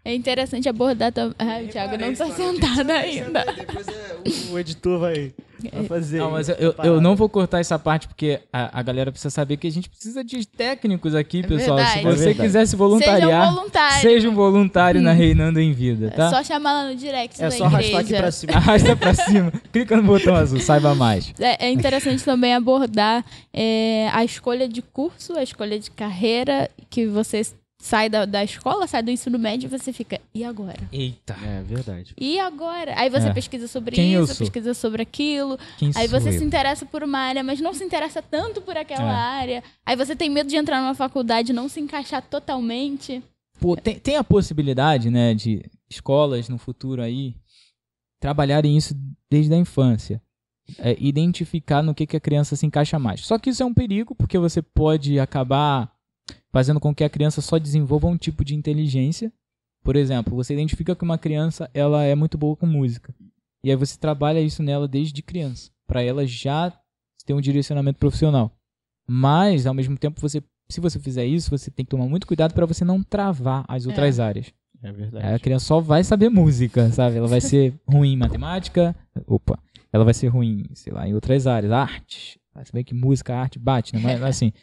Speaker 2: É interessante abordar também. Ah, o Thiago não tá sentado ainda.
Speaker 3: Depois é, o, o editor vai, vai fazer.
Speaker 1: Não, mas eu, eu, não vou cortar essa parte porque a, a galera precisa saber que a gente precisa de técnicos aqui, pessoal.
Speaker 2: verdade.
Speaker 1: Se
Speaker 3: É
Speaker 1: você
Speaker 3: verdade.
Speaker 1: quiser se
Speaker 2: Seja
Speaker 1: voluntariar,
Speaker 2: um voluntário.
Speaker 1: seja um voluntário na Reinando em Vida,
Speaker 2: É
Speaker 1: tá?
Speaker 2: só chamar lá no direct
Speaker 3: É
Speaker 2: da
Speaker 3: só
Speaker 2: igreja.
Speaker 3: arrastar aqui pra cima.
Speaker 1: Arrasta pra cima, clica no botão azul, saiba mais.
Speaker 2: É, é interessante também abordar é, a escolha de curso, a escolha de carreira, que você sai da, da escola, sai do ensino médio e você fica, e agora?
Speaker 1: Eita,
Speaker 3: É verdade.
Speaker 2: E agora? Aí você
Speaker 1: É.
Speaker 2: pesquisa sobre
Speaker 1: Quem
Speaker 2: isso, pesquisa sobre aquilo.
Speaker 1: quem
Speaker 2: Aí você
Speaker 1: eu?
Speaker 2: se interessa por uma área, mas não se interessa tanto por aquela
Speaker 1: É.
Speaker 2: área. Aí você tem medo de entrar numa faculdade e não se encaixar totalmente.
Speaker 1: Pô, tem, tem a possibilidade, né, de escolas no futuro aí trabalharem isso desde a infância. É, identificar no que, que a criança se encaixa mais. Só que isso é um perigo, porque você pode acabar fazendo com que a criança só desenvolva um tipo de inteligência. Por exemplo, você identifica que uma criança ela é muito boa com música. E aí você trabalha isso nela desde criança, para ela já ter um direcionamento profissional. Mas, ao mesmo tempo, você, se você fizer isso, você tem que tomar muito cuidado para você não travar as outras áreas.
Speaker 3: É
Speaker 1: Aí a
Speaker 3: verdade.
Speaker 1: criança só vai saber música, sabe? Ela vai ser ruim em matemática. Opa. Ela vai ser ruim, sei lá, em outras áreas. Artes. Vai saber que música, arte bate, né? Mas, assim,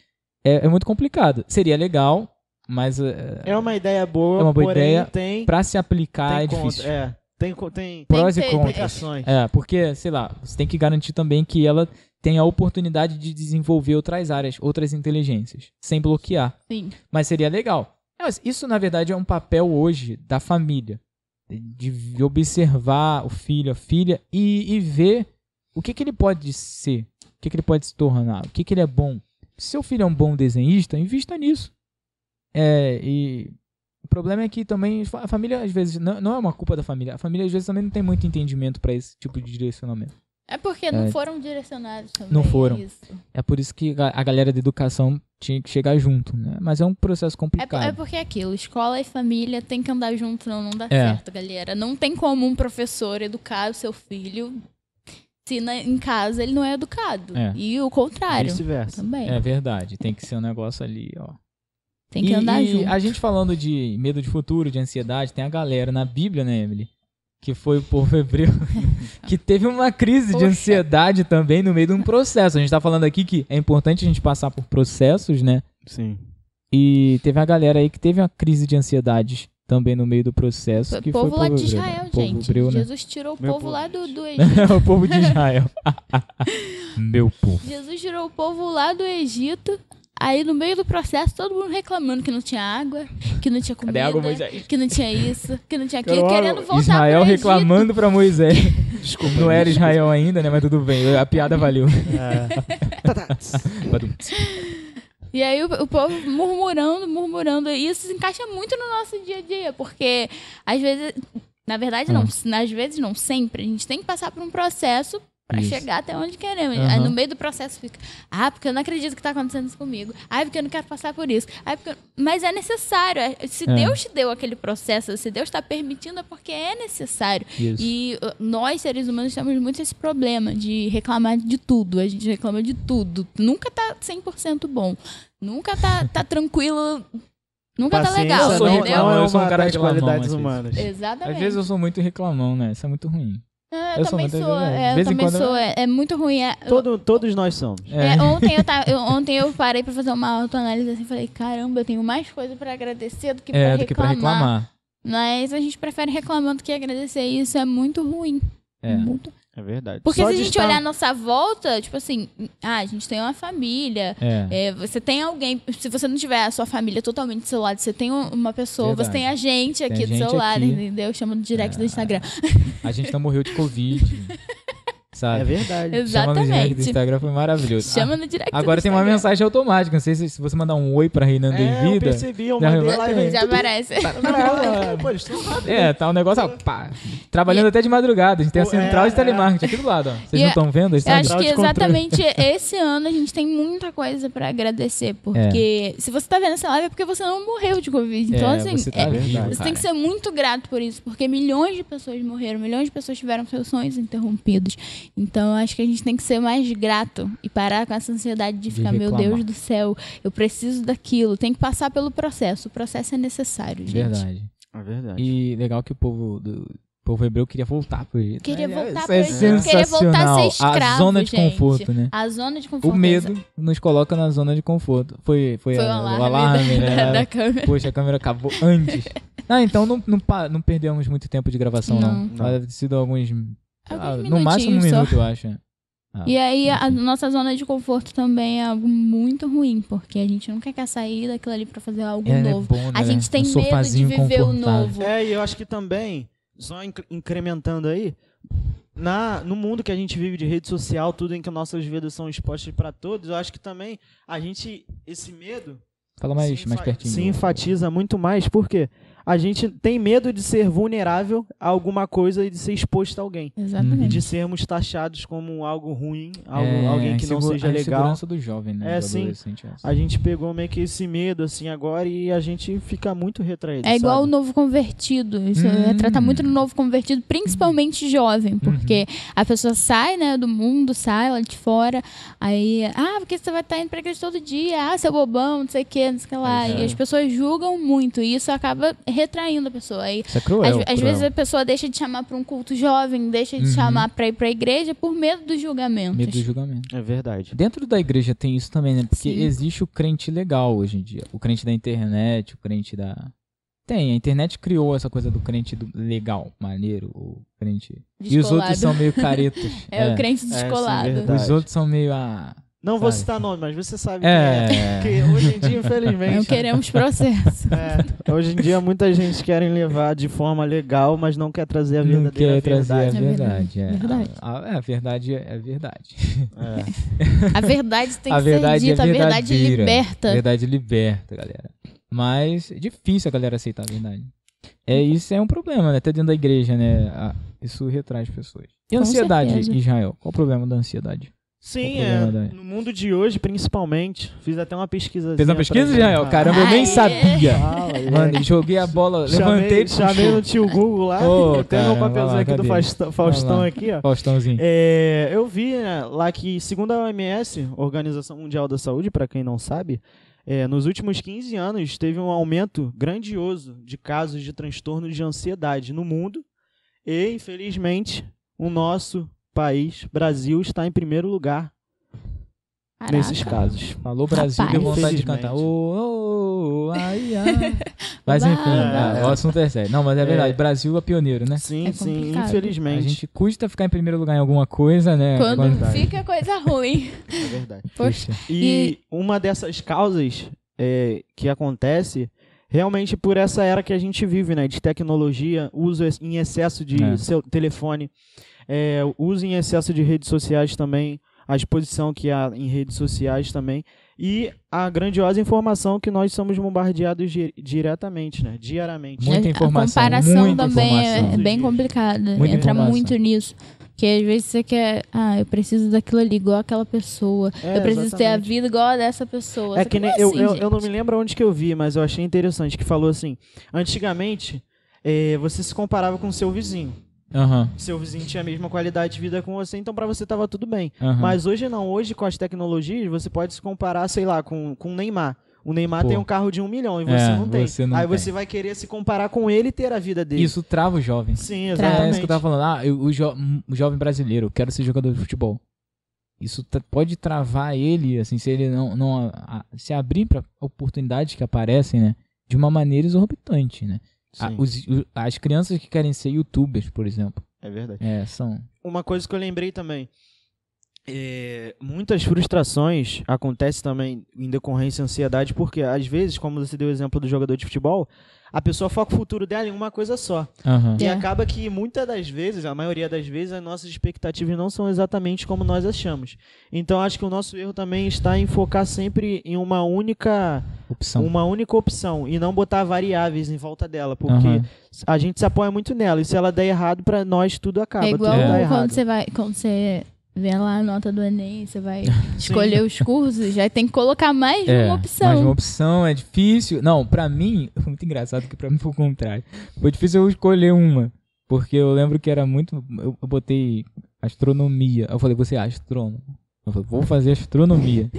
Speaker 1: é, é muito complicado. Seria legal, mas é,
Speaker 3: É uma ideia boa,
Speaker 1: É uma boa
Speaker 3: porém
Speaker 1: ideia.
Speaker 3: tem,
Speaker 1: pra se aplicar
Speaker 3: tem
Speaker 1: é
Speaker 3: contra-
Speaker 1: difícil.
Speaker 3: É, tem, tem
Speaker 1: Prós
Speaker 2: Tem
Speaker 1: e contras.
Speaker 3: implicações.
Speaker 1: É, porque, sei lá, você tem que garantir também que ela tenha a oportunidade de desenvolver outras áreas, outras inteligências, sem bloquear.
Speaker 2: Sim.
Speaker 1: Mas seria legal. É, mas Isso, na verdade, é um papel hoje da família. De observar o filho, a filha e, e ver o que, que ele pode ser, o que, que ele pode se tornar, o que, que ele é bom. Se seu filho é um bom desenhista, invista nisso. É, e o problema é que também a família, às vezes, não, não é uma culpa da família. A família, às vezes, também não tem muito entendimento para esse tipo de direcionamento.
Speaker 2: É porque não
Speaker 1: É.
Speaker 2: foram direcionados também.
Speaker 1: Não foram.
Speaker 2: Isso.
Speaker 1: É por isso que a galera da educação tinha que chegar junto, né? Mas é um processo
Speaker 2: É,
Speaker 1: complicado.
Speaker 2: é porque é aquilo, escola e família tem que andar junto, não, não dá
Speaker 1: É.
Speaker 2: certo, galera. Não tem como um professor educar o seu filho se na- em casa ele não é educado.
Speaker 1: É.
Speaker 2: E o contrário
Speaker 3: Vice-versa.
Speaker 2: também.
Speaker 1: É verdade, tem que ser um negócio ali, ó.
Speaker 2: Tem que
Speaker 1: e,
Speaker 2: andar
Speaker 1: e
Speaker 2: junto.
Speaker 1: a gente falando de medo de futuro, de ansiedade, tem a galera na Bíblia, né, Emily? Que foi o povo hebreu que teve uma crise de
Speaker 2: Poxa.
Speaker 1: ansiedade também no meio de um processo. A gente tá falando aqui que é importante a gente passar por processos, né?
Speaker 3: Sim.
Speaker 1: E teve a galera aí que teve uma crise de ansiedade também no meio do processo.
Speaker 2: O
Speaker 1: Que
Speaker 2: povo
Speaker 1: foi o
Speaker 2: lá
Speaker 1: povo
Speaker 2: de Israel?
Speaker 1: Povo
Speaker 2: gente.
Speaker 1: hebreu, né?
Speaker 2: Jesus tirou o povo
Speaker 3: povo.
Speaker 2: lá do, do Egito.
Speaker 1: o povo de Israel. Meu povo.
Speaker 2: Jesus tirou o povo lá do Egito. Aí no meio do processo, todo mundo reclamando que não tinha água, que não tinha comida,
Speaker 1: Cadê a água, Moisés?
Speaker 2: que não tinha isso, que não tinha aquilo, querendo voltar
Speaker 1: Israel reclamando pra Moisés.
Speaker 3: Desculpa.
Speaker 1: Não era Israel ainda, né? Mas tudo bem. A piada valeu.
Speaker 3: É.
Speaker 2: E aí o, o povo murmurando, murmurando. E isso se encaixa muito no nosso dia a dia, porque às vezes, na verdade não, às vezes não sempre, a gente tem que passar por um processo pra
Speaker 1: Isso.
Speaker 2: chegar até onde queremos.
Speaker 1: Aham.
Speaker 2: Aí no meio do processo fica, ah, porque eu não acredito que tá acontecendo isso comigo. Ah, porque eu não quero passar por isso. Ah, porque eu- Mas é necessário. É- Se
Speaker 1: É.
Speaker 2: Deus te deu aquele processo, se Deus está permitindo, é porque é necessário.
Speaker 1: Isso.
Speaker 2: E uh, nós, seres humanos, temos muito esse problema de reclamar de tudo. A gente reclama de tudo. Nunca tá 100% bom. Nunca tá, tá tranquilo. Nunca tá
Speaker 3: Paciência
Speaker 2: legal,
Speaker 1: Eu sou
Speaker 3: não,
Speaker 2: entendeu?
Speaker 3: não
Speaker 1: Eu sou um cara reclamão,
Speaker 3: qualidades humanas.
Speaker 2: Exatamente.
Speaker 1: Às vezes eu sou muito reclamão, né? Isso é muito ruim.
Speaker 2: É,
Speaker 1: eu
Speaker 2: eu também sou. é, eu também
Speaker 1: quando-
Speaker 2: sou. É, é muito ruim. É, eu-
Speaker 3: Todo, todos nós somos.
Speaker 2: é, ontem, eu tava, eu, ontem eu parei pra fazer uma autoanálise assim falei: caramba, eu tenho mais coisa pra agradecer do que pra
Speaker 1: É, do
Speaker 2: reclamar.
Speaker 1: que pra reclamar.
Speaker 2: Mas a gente prefere reclamar do que agradecer. E isso é muito ruim.
Speaker 1: É.
Speaker 2: Muito
Speaker 3: É verdade.
Speaker 2: Porque
Speaker 3: Só
Speaker 2: se a gente
Speaker 3: estar-
Speaker 2: olhar a nossa volta, tipo assim, ah, a gente tem uma família.
Speaker 1: É.
Speaker 2: é, você tem alguém. Se você não tiver a sua família totalmente do seu lado, você tem um- uma pessoa,
Speaker 1: Verdade.
Speaker 2: você tem a gente aqui
Speaker 1: a
Speaker 2: do seu
Speaker 1: gente
Speaker 2: lado,
Speaker 1: aqui.
Speaker 2: entendeu? Chama no direct do
Speaker 1: É.
Speaker 2: Instagram.
Speaker 1: A gente não morreu de Covid. sabe?
Speaker 3: É verdade.
Speaker 1: Chama no direct do
Speaker 2: Exatamente.
Speaker 1: Instagram foi maravilhoso.
Speaker 2: Chama
Speaker 1: Ah,
Speaker 2: no direct
Speaker 1: agora
Speaker 2: do
Speaker 1: tem uma mensagem automática. Não sei se, se você mandar um oi pra Reinando
Speaker 3: É,
Speaker 1: em
Speaker 3: eu
Speaker 1: Vida.
Speaker 3: percebi, eu
Speaker 1: Já
Speaker 3: mandei
Speaker 1: vai
Speaker 3: lá e
Speaker 2: Já aparece.
Speaker 1: É, tá um negócio, ó, pá, trabalhando até de madrugada. A gente tem a central
Speaker 3: é,
Speaker 1: de telemarketing aqui do lado, ó. Vocês
Speaker 2: E
Speaker 1: não
Speaker 2: é-
Speaker 1: estão vendo?
Speaker 2: Eu acho que
Speaker 1: controle?
Speaker 2: exatamente esse ano a gente tem muita coisa pra agradecer. Porque se você tá vendo essa live é porque você não morreu de Covid. Então,
Speaker 1: É,
Speaker 2: assim,
Speaker 1: você tá
Speaker 2: é-
Speaker 3: verdade.
Speaker 2: Você tem que ser muito grato por isso, porque milhões de pessoas morreram, milhões de pessoas tiveram seus sonhos interrompidos. Então, eu acho que a gente tem que ser mais grato e parar com essa ansiedade de
Speaker 1: De
Speaker 2: ficar, meu
Speaker 1: reclamar.
Speaker 2: Deus do céu, eu preciso daquilo. Tem que passar pelo processo. O processo é necessário, gente.
Speaker 1: Verdade.
Speaker 3: É verdade.
Speaker 1: E legal que o povo do o povo hebreu queria voltar pro Egito.
Speaker 2: Queria
Speaker 1: É,
Speaker 2: voltar
Speaker 1: isso
Speaker 2: pro
Speaker 1: é
Speaker 2: Egito, queria voltar a ser
Speaker 1: sensacional.
Speaker 2: escravo,
Speaker 1: A zona de
Speaker 2: gente.
Speaker 1: conforto, né?
Speaker 2: A zona de conforto.
Speaker 1: O medo nos coloca na zona de conforto. Foi, foi,
Speaker 2: Foi o
Speaker 1: a-
Speaker 2: alarme,
Speaker 1: o alarme,
Speaker 2: da,
Speaker 1: né?
Speaker 2: da câmera.
Speaker 1: Poxa, a câmera acabou antes. Ah, então não, não, não perdemos muito tempo de gravação, não.
Speaker 2: Não.
Speaker 3: Não.
Speaker 1: Deve ter sido alguns. Ah, no máximo um
Speaker 2: só.
Speaker 1: minuto, eu acho. Ah,
Speaker 2: E aí, a nossa zona de conforto também é algo muito ruim, porque a gente nunca quer sair daquilo ali pra fazer algo
Speaker 1: é, né,
Speaker 2: novo.
Speaker 1: bom,
Speaker 2: A
Speaker 1: né?
Speaker 2: gente tem
Speaker 1: um
Speaker 2: medo de viver o novo.
Speaker 3: É, e eu acho que também, só inc- incrementando aí, na, no mundo que a gente vive de rede social, tudo em que nossas vidas são expostas para todos, eu acho que também a gente, esse medo,
Speaker 1: Fala mais,
Speaker 3: se,
Speaker 1: mais pertinho.
Speaker 3: se enfatiza muito mais, porque a gente tem medo de ser vulnerável a alguma coisa e de ser exposto a alguém.
Speaker 1: Uhum.
Speaker 3: E
Speaker 2: Exatamente.
Speaker 3: de sermos taxados como algo ruim, algo,
Speaker 1: É,
Speaker 3: alguém que
Speaker 1: a
Speaker 3: não seja
Speaker 1: a
Speaker 3: legal.
Speaker 1: insegurança do jovem, né?
Speaker 3: É,
Speaker 1: do
Speaker 3: sim.
Speaker 1: adolescente, essa.
Speaker 3: A gente pegou meio que esse medo assim agora e a gente fica muito retraído.
Speaker 2: É igual o
Speaker 3: sabe?
Speaker 2: novo convertido. Isso
Speaker 1: Hum.
Speaker 2: retrata muito no novo convertido, principalmente jovem, porque
Speaker 1: Uhum.
Speaker 2: a pessoa sai, né, do mundo, sai lá de fora, aí, ah, porque você vai estar indo pra igreja todo dia, ah, seu bobão, não sei o que, não sei o que lá.
Speaker 1: É.
Speaker 2: E as pessoas julgam muito, e isso acaba retraindo a pessoa. Aí,
Speaker 1: Isso é cruel.
Speaker 2: às, às
Speaker 1: cruel.
Speaker 2: vezes a pessoa deixa de chamar pra um culto jovem, deixa de
Speaker 1: Uhum.
Speaker 2: chamar pra ir pra igreja por medo dos julgamentos.
Speaker 1: Medo do julgamento.
Speaker 3: É verdade.
Speaker 1: Dentro da igreja tem isso também, né? Porque
Speaker 2: Sim.
Speaker 1: existe o crente legal hoje em dia. O crente da internet, o crente da. Tem, a internet criou essa coisa do crente do legal, maneiro, o crente. E os outros
Speaker 2: Descolado.
Speaker 1: são meio caretas.
Speaker 2: É, o crente descolado.
Speaker 3: verdade.
Speaker 1: Os outros são meio. Ah,
Speaker 3: Não vou citar nome, mas você sabe
Speaker 1: É.
Speaker 3: quem é. Porque hoje em dia, infelizmente.
Speaker 2: não queremos processo.
Speaker 3: é, hoje em dia, muita gente querem levar de forma legal, mas não quer trazer a
Speaker 1: não
Speaker 3: verdadeira
Speaker 1: quer trazer a
Speaker 3: verdade.
Speaker 2: É
Speaker 1: verdade. É,
Speaker 2: verdade.
Speaker 1: A, a- a verdade é, verdade.
Speaker 3: É.
Speaker 2: A verdade tem
Speaker 1: a
Speaker 2: que
Speaker 1: verdade
Speaker 2: ser dita,
Speaker 1: é
Speaker 2: a verdade liberta.
Speaker 1: A verdade liberta, galera. Mas é difícil a galera aceitar a verdade. É, isso é um problema, né? Até dentro da igreja, né? Isso retrai as pessoas. E a
Speaker 2: Com
Speaker 1: ansiedade,
Speaker 2: certeza.
Speaker 1: Israel? Qual o problema da ansiedade?
Speaker 3: Sim,
Speaker 1: o
Speaker 3: é.
Speaker 1: da-
Speaker 3: No mundo de hoje, principalmente, fiz até uma pesquisa.
Speaker 1: Fez uma pesquisa, Israel? Caramba, eu nem sabia.
Speaker 3: Fala, é.
Speaker 1: Mano, joguei a bola, levantei
Speaker 3: chamei, chamei no tio Google lá. Tenho meu
Speaker 1: caramba,
Speaker 3: papelzinho
Speaker 1: lá,
Speaker 3: aqui do
Speaker 1: cadê?
Speaker 3: Faustão, Faustão aqui, ó.
Speaker 1: Faustãozinho.
Speaker 3: É, eu vi né, lá que, segundo a OMS, Organização Mundial da Saúde, para quem não sabe, é, nos últimos 15 anos teve um aumento grandioso de casos de transtorno de ansiedade no mundo e, infelizmente, o nosso país, Brasil, está em primeiro lugar
Speaker 2: Caraca.
Speaker 3: nesses casos.
Speaker 1: Falou Brasil, deu vontade de cantar.
Speaker 3: Infelizmente.
Speaker 1: Ô, ô, ai, ai. Mas enfim, ah, o assunto é sério. Não, mas é
Speaker 3: É.
Speaker 1: verdade. Brasil é pioneiro, né?
Speaker 3: Sim,
Speaker 2: É
Speaker 3: sim,
Speaker 2: complicado.
Speaker 1: A
Speaker 3: infelizmente.
Speaker 1: gente custa ficar em primeiro lugar em alguma coisa, né?
Speaker 2: Quando fica coisa ruim.
Speaker 3: É verdade.
Speaker 2: Poxa.
Speaker 3: E, uma dessas causas é, que acontece realmente por essa era que a gente vive, né? De tecnologia, uso em excesso de
Speaker 1: É.
Speaker 3: seu telefone, é, uso em excesso de redes sociais também, a exposição que há em redes sociais também, e a grandiosa informação que nós somos bombardeados di- diretamente, né? Diariamente.
Speaker 1: Muita
Speaker 2: A-
Speaker 1: informação,
Speaker 2: A comparação
Speaker 1: muita
Speaker 2: também é-
Speaker 1: informação.
Speaker 2: é bem complicada.
Speaker 1: Muita
Speaker 2: Entra
Speaker 1: informação.
Speaker 2: muito nisso. Porque às vezes você quer, ah, eu preciso daquilo ali, igual aquela pessoa.
Speaker 3: É,
Speaker 2: eu preciso ter a
Speaker 3: exatamente.
Speaker 2: vida igual a dessa pessoa.
Speaker 3: É
Speaker 2: Só
Speaker 3: que nem,
Speaker 2: não
Speaker 3: eu,
Speaker 2: assim,
Speaker 3: eu, eu não
Speaker 2: gente.
Speaker 3: me lembro onde que eu vi, mas eu achei interessante que falou assim: antigamente eh, você se comparava com o seu vizinho.
Speaker 1: Aham,
Speaker 3: Seu vizinho tinha a mesma qualidade de vida com você, então pra você tava tudo bem.
Speaker 1: aham.
Speaker 3: Mas hoje não, hoje com as tecnologias você pode se comparar, sei lá, com, com o Neymar. O Neymar
Speaker 1: Pô.
Speaker 3: tem um carro de um milhão e você
Speaker 1: É,
Speaker 3: não tem.
Speaker 1: você não
Speaker 3: Aí
Speaker 1: tem.
Speaker 3: você vai querer se comparar com ele e ter a vida dele.
Speaker 1: Isso trava o jovem.
Speaker 3: Sim,
Speaker 2: Trava.
Speaker 1: É
Speaker 3: exatamente.
Speaker 1: isso que eu tava falando. Ah, eu- o, jo- o jovem brasileiro, quero ser jogador de futebol. Isso pode travar ele, assim, se ele não, não a- se abrir para oportunidades que aparecem, né? De uma maneira exorbitante, né? A-
Speaker 3: Sim,
Speaker 1: os- o- as crianças que querem ser youtubers, por exemplo,
Speaker 3: é verdade.
Speaker 1: é, são.
Speaker 3: Uma coisa que eu lembrei também. É, muitas frustrações acontecem também em decorrência da ansiedade, porque às vezes, como você deu o exemplo do jogador de futebol, a pessoa foca o futuro dela em uma coisa só.
Speaker 1: Aham.
Speaker 3: E
Speaker 2: É.
Speaker 3: acaba que muitas das vezes, a maioria das vezes, as nossas expectativas não são exatamente como nós achamos. Então acho que o nosso erro também está em focar sempre em uma única,
Speaker 1: Opção.
Speaker 3: uma única opção e não botar variáveis em volta dela, porque
Speaker 1: Aham.
Speaker 3: a gente se apoia muito nela e se ela der errado para nós tudo acaba,
Speaker 2: É igual
Speaker 1: É.
Speaker 3: errado.
Speaker 2: quando você vai. Quando você vê lá a nota do Enem, você vai escolher os cursos, já tem que colocar mais
Speaker 1: É,
Speaker 2: uma opção.
Speaker 1: mais uma opção, é difícil. Não, pra mim, foi muito engraçado que pra mim foi o contrário. Foi difícil eu escolher uma. Porque eu lembro que era muito. Eu, eu botei astronomia. Eu falei, você é astrônomo? Eu falei, vou fazer astronomia.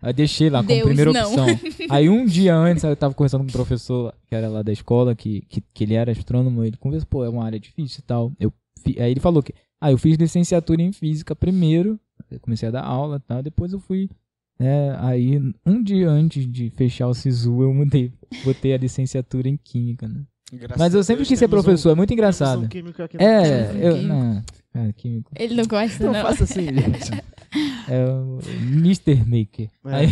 Speaker 1: Aí deixei lá como
Speaker 2: Deus,
Speaker 1: primeira
Speaker 2: não.
Speaker 1: opção. Aí um dia antes eu tava conversando com um professor que era lá da escola, que, que, que ele era astrônomo, ele conversou, pô, é uma área difícil e tal. Eu, aí ele falou que, ah, eu fiz licenciatura em física primeiro, comecei a dar aula e tal, depois eu fui, né, aí um dia antes de fechar o SISU eu mudei, botei a licenciatura em química, né.
Speaker 3: Graças
Speaker 1: Mas eu sempre
Speaker 3: Deus,
Speaker 1: quis ser
Speaker 3: temos um-
Speaker 1: professor, é muito engraçado.
Speaker 3: um
Speaker 1: É, eu, não, é, químico.
Speaker 2: Ele não gosta,
Speaker 3: Não
Speaker 2: não.
Speaker 3: faça assim, gente.
Speaker 1: É o Mr. Maker.
Speaker 3: É.
Speaker 1: Aí,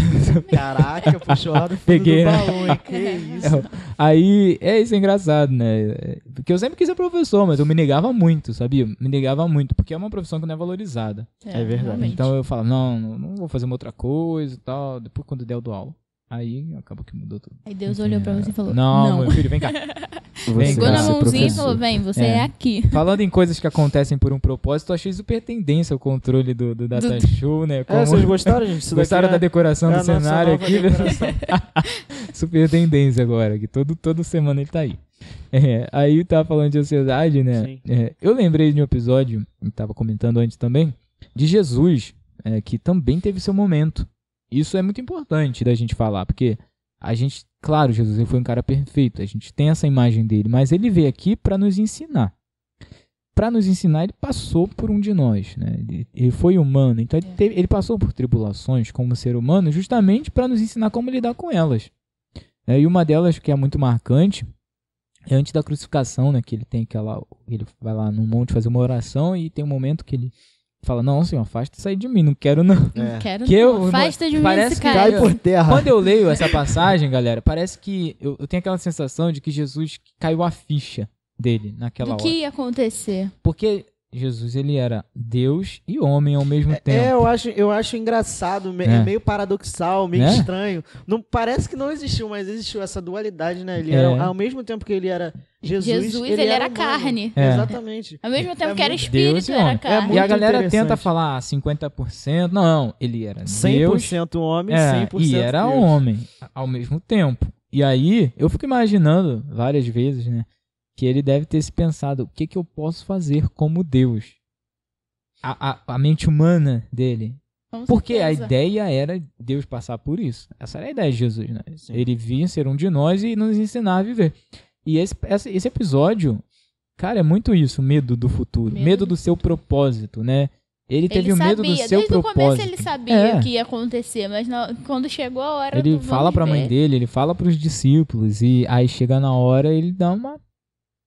Speaker 3: Caraca, puxou lá do fundo
Speaker 1: Peguei,
Speaker 3: do
Speaker 1: né?
Speaker 3: balão, hein? Que isso.
Speaker 1: aí, é isso é engraçado, né? É, Porque eu sempre quis ser professor, mas eu me negava muito, sabia? Me negava muito, porque é uma profissão que não é valorizada.
Speaker 3: É verdade.
Speaker 2: realmente.
Speaker 1: Então eu falo, não, não, não vou fazer uma outra coisa e tal. Depois quando der eu dou aula. Aí acaba que mudou tudo.
Speaker 2: Aí Deus olhou pra
Speaker 1: é,
Speaker 2: você e falou:
Speaker 1: Não,
Speaker 2: Não.
Speaker 1: meu filho, vem cá.
Speaker 3: Você
Speaker 2: Pegou na mãozinha e falou: Vem, você
Speaker 1: É.
Speaker 2: é, aqui.
Speaker 1: Falando em coisas que acontecem por um propósito, eu achei super tendência o controle do, do Data
Speaker 2: Do-
Speaker 1: Show, né?
Speaker 3: É,
Speaker 1: Como-
Speaker 3: vocês gostaram, gente?
Speaker 1: Gostaram
Speaker 3: é-
Speaker 1: da decoração
Speaker 3: é
Speaker 1: do cenário aqui?
Speaker 3: decoração.
Speaker 1: Super tendência agora, que todo, toda semana ele tá aí. É, aí tava falando de ansiedade, né? É, eu lembrei de um episódio, tava comentando antes também, de Jesus, é, que também teve seu momento. Isso é muito importante da gente falar, porque a gente, claro, Jesus ele foi um cara perfeito, a gente tem essa imagem dele, mas ele veio aqui para nos ensinar. Para nos ensinar, ele passou por um de nós, né? Ele, ele foi humano, então ele,
Speaker 2: É.
Speaker 1: teve- ele passou por tribulações como ser humano, justamente para nos ensinar como lidar com elas. É, e uma delas que é muito marcante é antes da crucificação, né? Que ele tem aquela. Ele vai lá no monte fazer uma oração e tem um momento que ele fala: Não, senhor, afasta isso aí de mim, não quero não.
Speaker 2: Não
Speaker 3: É.
Speaker 2: quero.
Speaker 1: Que
Speaker 2: não.
Speaker 1: eu-
Speaker 2: Afasta de mim
Speaker 1: parece
Speaker 2: esse
Speaker 1: que
Speaker 2: cara.
Speaker 3: Cai por terra.
Speaker 1: Quando eu leio essa passagem, galera, parece que eu, eu tenho aquela sensação de que Jesus caiu a ficha dele naquela
Speaker 2: Do
Speaker 1: hora.
Speaker 2: que ia acontecer.
Speaker 1: Porque Jesus, ele era Deus e homem ao mesmo
Speaker 3: É,
Speaker 1: tempo.
Speaker 3: eu acho, eu acho engraçado, me-
Speaker 1: É.
Speaker 3: meio paradoxal, meio
Speaker 1: Né?
Speaker 3: estranho. Não, parece que não existiu, mas existiu essa dualidade, né? Ele
Speaker 1: É.
Speaker 3: era, ao mesmo tempo que ele era Jesus,
Speaker 2: Jesus, ele, era
Speaker 3: humano.
Speaker 2: carne.
Speaker 1: É.
Speaker 3: Exatamente.
Speaker 2: Ao mesmo tempo
Speaker 3: É
Speaker 2: que era espírito,
Speaker 1: Deus e
Speaker 2: era
Speaker 1: homem.
Speaker 2: carne.
Speaker 3: É
Speaker 1: E a galera tenta falar 50%. Não, ele era Deus
Speaker 3: 100% homem,
Speaker 1: É,
Speaker 3: 100%
Speaker 1: e era
Speaker 3: Deus.
Speaker 1: homem ao mesmo tempo. E aí, eu fico imaginando várias vezes, né? Que ele deve ter se pensado: o que, que eu posso fazer como Deus? A, a, a mente humana dele.
Speaker 2: Com
Speaker 1: Porque a
Speaker 2: certeza.
Speaker 1: ideia era Deus passar por isso. Essa era a ideia de Jesus, né?
Speaker 3: Sim.
Speaker 1: Ele vinha ser um de nós e nos ensinar a viver. E esse, esse episódio, cara, é muito isso: medo do futuro, medo,
Speaker 2: Medo.
Speaker 1: do seu propósito, né? Ele teve
Speaker 2: ele
Speaker 1: o medo
Speaker 2: sabia,
Speaker 1: do seu
Speaker 2: desde o
Speaker 1: propósito.
Speaker 2: começo ele sabia
Speaker 1: É.
Speaker 2: o que ia acontecer, mas na- quando chegou a hora
Speaker 1: Ele fala
Speaker 2: vamos
Speaker 1: pra mãe dele, ele fala pros discípulos, e aí chega na hora ele dá uma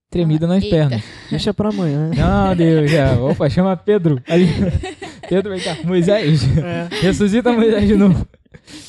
Speaker 1: tremida nas
Speaker 2: Eita.
Speaker 1: pernas.
Speaker 3: Deixa pra amanhã.
Speaker 1: Não, Deus, já. Opa, chama Pedro. Ali. Pedro, vem cá. Moisés.
Speaker 3: É.
Speaker 1: Ressuscita Moisés de novo.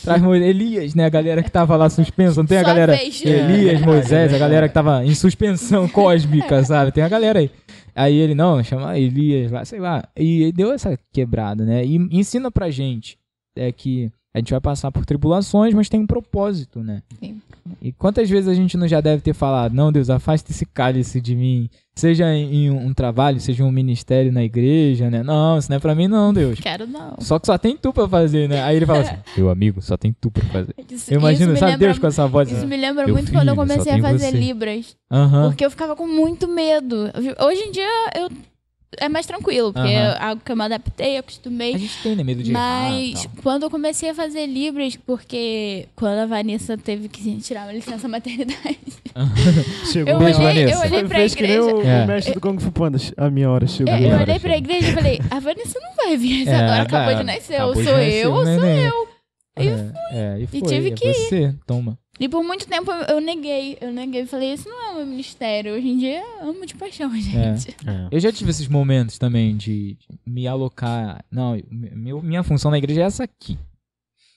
Speaker 1: Traz Moisés. Elias, né? A galera que tava lá suspensa. Não tem a
Speaker 2: Só
Speaker 1: galera.
Speaker 2: vez.
Speaker 1: Elias,
Speaker 3: É,
Speaker 1: Moisés,
Speaker 3: é
Speaker 1: a galera que tava em suspensão cósmica, sabe? Tem a galera aí. Aí ele, não, chama Elias lá, sei lá. E deu essa quebrada, né? E ensina pra gente é que a gente vai passar por tribulações, mas tem um propósito, né?
Speaker 2: Sim.
Speaker 1: E quantas vezes a gente não já deve ter falado, não, Deus, afasta esse cálice de mim. Seja em em um trabalho, seja um ministério na igreja, né? Não, isso não é pra mim não, Deus.
Speaker 2: Quero não.
Speaker 1: Só que só tem tu pra fazer, né? Aí ele fala assim, meu amigo, só tem tu pra fazer.
Speaker 2: Isso,
Speaker 1: Eu imagino, sabe
Speaker 2: lembra-
Speaker 1: Deus com essa voz?
Speaker 2: Isso
Speaker 1: assim,
Speaker 2: me lembra
Speaker 1: Meu
Speaker 2: muito quando eu
Speaker 1: filho,
Speaker 2: comecei a fazer
Speaker 1: você.
Speaker 2: Libras.
Speaker 1: Aham.
Speaker 2: Porque eu ficava com muito medo. Hoje em dia eu é mais tranquilo, porque
Speaker 1: Aham.
Speaker 2: é algo que eu me adaptei, acostumei.
Speaker 1: A gente tem, né? Medo de
Speaker 2: Mas quando eu comecei a fazer Libras, porque quando a Vanessa teve que tirar uma licença maternidade,
Speaker 3: Chegou.
Speaker 2: eu olhei,
Speaker 1: Vanessa.
Speaker 2: eu olhei pra
Speaker 3: Fez que nem
Speaker 2: igreja.
Speaker 3: o,
Speaker 1: É.
Speaker 3: o mestre do Kung Fu Panda. A minha hora chegou.
Speaker 2: Eu,
Speaker 1: minha
Speaker 2: eu olhei pra igreja e falei, a Vanessa não vai vir
Speaker 1: É,
Speaker 2: agora, acabou de nascer,
Speaker 1: acabou
Speaker 2: ou sou eu, ou sou
Speaker 1: neném.
Speaker 2: eu. E-
Speaker 1: É, é, e foi,
Speaker 2: tive
Speaker 1: é
Speaker 2: que ir.
Speaker 1: você, toma.
Speaker 2: E por muito tempo eu, eu neguei, eu neguei, falei, isso não é o meu ministério. Hoje em dia eu amo de paixão, gente.
Speaker 3: É.
Speaker 1: Eu já tive esses momentos também de me alocar. Não, meu, minha função na igreja é essa aqui.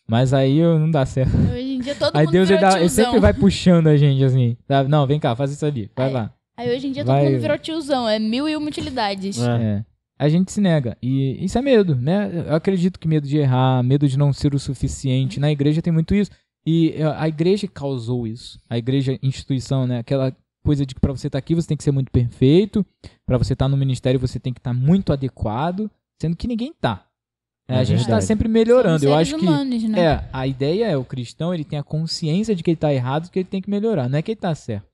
Speaker 1: Mas aí eu não dá certo.
Speaker 2: Hoje em dia todo
Speaker 1: Aí
Speaker 2: mundo
Speaker 1: Deus ele,
Speaker 2: virou
Speaker 1: dá, ele
Speaker 2: tiozão.
Speaker 1: sempre vai puxando a gente assim. sabe? Não, vem cá, faz isso ali. Vai
Speaker 2: Aí-
Speaker 1: lá.
Speaker 2: Aí hoje em dia
Speaker 1: Vai-
Speaker 2: todo mundo virou tiozão, é mil e uma utilidades.
Speaker 3: É.
Speaker 1: É. A gente se nega. E isso é medo, né? Eu acredito que medo de errar, medo de não ser o suficiente. Na igreja tem muito isso. E eh, a igreja causou isso. A igreja, instituição, né? Aquela coisa de que pra você estar aqui você tem que ser muito perfeito. Pra você estar no ministério você tem que estar muito adequado. Sendo que ninguém tá. É,
Speaker 3: É
Speaker 1: a gente tá
Speaker 3: verdade.
Speaker 1: sempre melhorando. Eu acho que.
Speaker 2: humanos, né?
Speaker 1: É, a ideia é o cristão ele tem a consciência de que ele tá errado, que ele tem que melhorar. Não é que ele tá certo.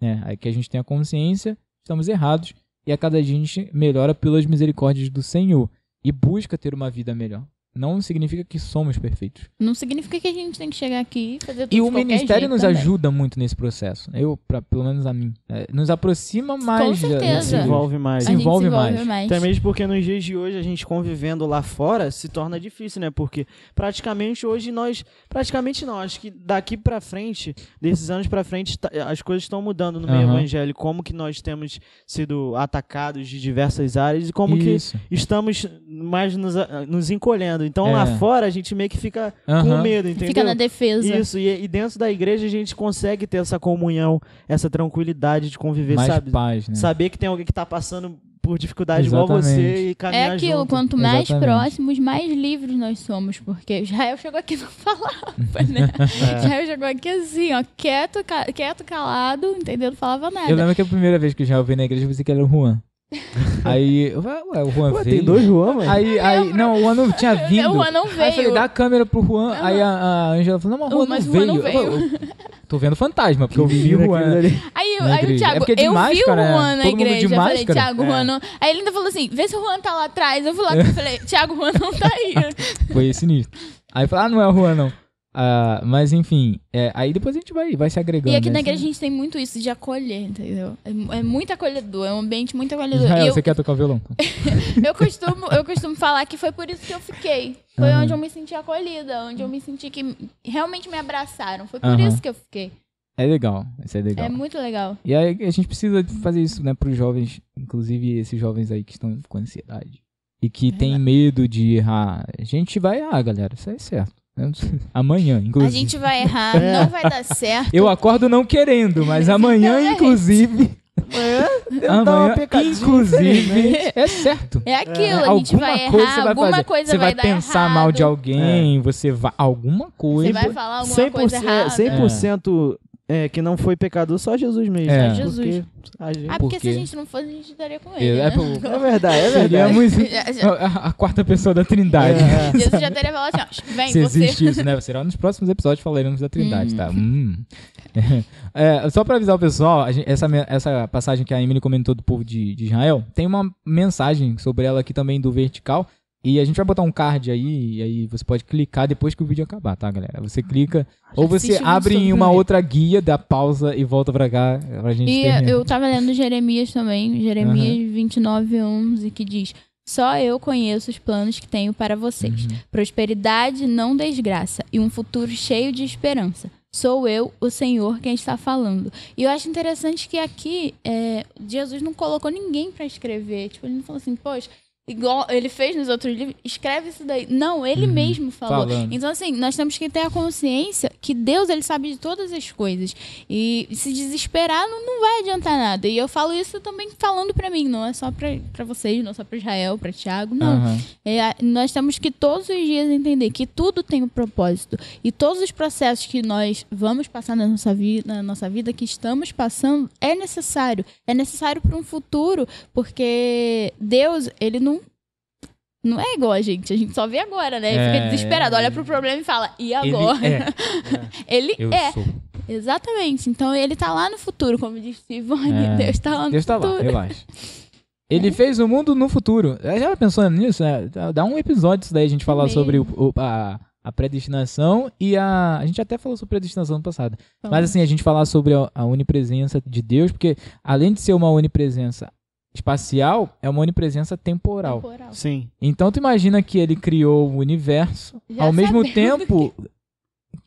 Speaker 1: É, aí que a gente tem a consciência, estamos errados. E a cada dia a gente melhora pelas misericórdias do Senhor. E busca ter uma vida melhor. Não significa que somos perfeitos.
Speaker 2: Não significa que a gente tem que chegar aqui e fazer tudo
Speaker 1: E o ministério
Speaker 2: jeito
Speaker 1: nos
Speaker 2: também.
Speaker 1: ajuda muito nesse processo. Eu, pra, pelo menos a mim. É, nos aproxima mais. da-
Speaker 2: certeza.
Speaker 3: Se envolve mais.
Speaker 1: Se envolve
Speaker 2: se envolve
Speaker 1: mais.
Speaker 2: mais.
Speaker 3: Até mesmo porque nos dias de hoje a gente convivendo lá fora se torna difícil, né? Porque praticamente hoje nós, praticamente não, acho que daqui pra frente, desses anos pra frente, tá- as coisas estão mudando no meio
Speaker 1: Aham.
Speaker 3: evangélico, como que nós temos sido atacados de diversas áreas e como
Speaker 1: Isso.
Speaker 3: que estamos mais nos, nos encolhendo. Então
Speaker 1: É.
Speaker 3: lá fora a gente meio que fica com
Speaker 1: Aham.
Speaker 3: medo, entendeu?
Speaker 2: Fica na defesa.
Speaker 3: Isso, e, e dentro da igreja a gente consegue ter essa comunhão, essa tranquilidade de conviver,
Speaker 1: mais
Speaker 3: sabe?
Speaker 1: paz, né?
Speaker 3: Saber que tem alguém que tá passando por dificuldade igual
Speaker 1: Exatamente.
Speaker 3: você e
Speaker 2: É
Speaker 3: caminhar
Speaker 2: aquilo,
Speaker 3: junto.
Speaker 2: quanto mais
Speaker 1: Exatamente.
Speaker 2: próximos, mais livres nós somos. Porque Israel chegou aqui e não falava, né?
Speaker 3: É.
Speaker 2: Israel chegou aqui assim, ó, quieto, ca- quieto calado, entendeu? Não falava nada.
Speaker 1: Eu lembro que a primeira vez que eu já ouvi na igreja, eu pensei que era o Juan. Aí, ué, o Juan
Speaker 3: Ué,
Speaker 1: veio.
Speaker 3: tem dois João, mano?
Speaker 1: Aí, aí, não, o Juan não tinha vindo.
Speaker 2: O Juan não
Speaker 1: Aí eu falei,
Speaker 2: veio.
Speaker 1: dá a câmera pro Juan. Aí a, a Angela falou, não, mas o Juan
Speaker 2: Mas
Speaker 1: não
Speaker 2: o Juan
Speaker 1: veio.
Speaker 2: não
Speaker 1: Eu falei, "Eu tô vendo fantasma, porque eu vi o Juan.
Speaker 2: Aí,
Speaker 1: na
Speaker 2: aí o
Speaker 1: igreja.
Speaker 2: Thiago,
Speaker 1: É porque é de
Speaker 2: eu vi
Speaker 1: máscara,
Speaker 2: o
Speaker 1: né?
Speaker 2: Juan na
Speaker 1: Todo mundo de
Speaker 2: igreja. Eu falei,
Speaker 1: máscara.
Speaker 2: Thiago, o
Speaker 3: É.
Speaker 2: Juan não. Aí ele ainda falou assim: vê se o Juan tá lá atrás. Eu fui lá e falei, Thiago, o Juan não tá aí.
Speaker 1: Foi sinistro. Aí eu falei, ah, não é o Juan, não. Ah, mas enfim, é, aí depois a gente vai, vai se agregando.
Speaker 2: E aqui
Speaker 1: né?
Speaker 2: na igreja a gente tem muito isso de acolher, entendeu? É, é muito acolhedor, é um ambiente muito acolhedor.
Speaker 1: Israel,
Speaker 2: eu,
Speaker 1: você quer tocar violão?
Speaker 2: eu, costumo, eu costumo falar que foi por isso que eu fiquei. Foi
Speaker 1: Aham.
Speaker 2: onde eu me senti acolhida, onde eu me senti que realmente me abraçaram. Foi por
Speaker 1: Aham.
Speaker 2: isso que eu fiquei.
Speaker 1: É legal, isso é legal.
Speaker 2: É muito legal.
Speaker 1: E aí a gente precisa fazer isso, né, pros jovens, inclusive esses jovens aí que estão com ansiedade. E que tem medo de errar. A gente vai errar, galera, isso é certo. Amanhã,
Speaker 2: A
Speaker 1: inclusive.
Speaker 2: gente vai errar, não vai dar certo.
Speaker 1: Eu acordo não querendo, mas amanhã,
Speaker 2: Exatamente.
Speaker 1: inclusive. Amanhã,
Speaker 3: pecadinha,
Speaker 1: inclusive, é certo.
Speaker 2: É aquilo,
Speaker 1: É,
Speaker 2: a gente vai
Speaker 1: alguma coisa
Speaker 2: errar,
Speaker 1: você vai
Speaker 2: alguma
Speaker 1: fazer.
Speaker 2: coisa
Speaker 1: você vai, pensar
Speaker 2: errado.
Speaker 1: mal de alguém, você vai. Alguma coisa.
Speaker 2: Você vai falar alguma coisa
Speaker 3: 100%,
Speaker 2: errada.
Speaker 3: 100% é, que não foi pecador, só Jesus mesmo.
Speaker 1: É.
Speaker 3: Porque
Speaker 2: Jesus.
Speaker 3: a gente-
Speaker 2: Ah, porque
Speaker 1: Por quê?
Speaker 2: se a gente não fosse, a gente estaria com
Speaker 1: É,
Speaker 2: ele.
Speaker 1: é
Speaker 2: né?
Speaker 1: pro-
Speaker 3: É verdade, é verdade.
Speaker 1: Seríamos a, a quarta pessoa da Trindade.
Speaker 3: É.
Speaker 2: Jesus já teria falado assim, ó, vem,
Speaker 1: Se
Speaker 2: você.
Speaker 1: existe isso, né? Será nos próximos episódios falaremos da Trindade, tá? Hum. É, só pra avisar o pessoal, a gente- essa, essa passagem que a Emily comentou do povo de, de Israel, tem uma mensagem sobre ela aqui também do Vertical. E a gente vai botar um card aí, e aí você pode clicar depois que o vídeo acabar, tá, galera? Você clica, ou você abre em uma outra guia, dá pausa e volta pra cá pra gente
Speaker 2: E
Speaker 1: terminar.
Speaker 2: eu tava lendo Jeremias também, Jeremias 29, 11, que diz... Só eu conheço os planos que tenho para vocês.
Speaker 1: Uhum.
Speaker 2: Prosperidade, não desgraça, e um futuro cheio de esperança. Sou eu, o Senhor, quem está falando. E eu acho interessante que aqui é, Jesus não colocou ninguém para escrever. Tipo, ele não falou assim, poxa, igual ele fez nos outros livros, escreve isso daí. Não, ele
Speaker 1: Uhum.
Speaker 2: mesmo falou.
Speaker 1: Falando.
Speaker 2: Então, assim, nós temos que ter a consciência que Deus, ele sabe de todas as coisas. E se desesperar não, não vai adiantar nada. E eu falo isso também falando pra mim, não é só pra, pra vocês, não é só pra Israel, pra Tiago, não.
Speaker 1: Aham.
Speaker 2: É, nós temos que todos os dias entender que tudo tem um propósito. E todos os processos que nós vamos passar na nossa, vi na nossa vida, que estamos passando, é necessário. É necessário para um futuro, porque Deus, ele não. Não é igual a gente, a gente só vê agora, né?
Speaker 1: É.
Speaker 2: fica desesperado, olha pro problema e fala, e agora?
Speaker 1: Ele é.
Speaker 2: Ele
Speaker 1: Eu
Speaker 2: é, exatamente. Então ele tá lá no futuro, como disse Ivone,
Speaker 1: É.
Speaker 2: Deus tá lá no
Speaker 1: Deus tá
Speaker 2: futuro.
Speaker 1: lá, relaxa. Ele fez o mundo no futuro. Já pensando nisso, né? Dá um episódio isso daí a gente falar
Speaker 2: Mesmo.
Speaker 1: sobre o- o- a, a predestinação e a. A gente até falou sobre predestinação no passado. Mas assim, a gente falar sobre a, a onipresença de Deus, porque além de ser uma onipresença espacial, é uma onipresença temporal.
Speaker 2: Temporal.
Speaker 3: Sim.
Speaker 1: Então tu imagina que ele criou o universo,
Speaker 2: Já
Speaker 1: ao mesmo tempo que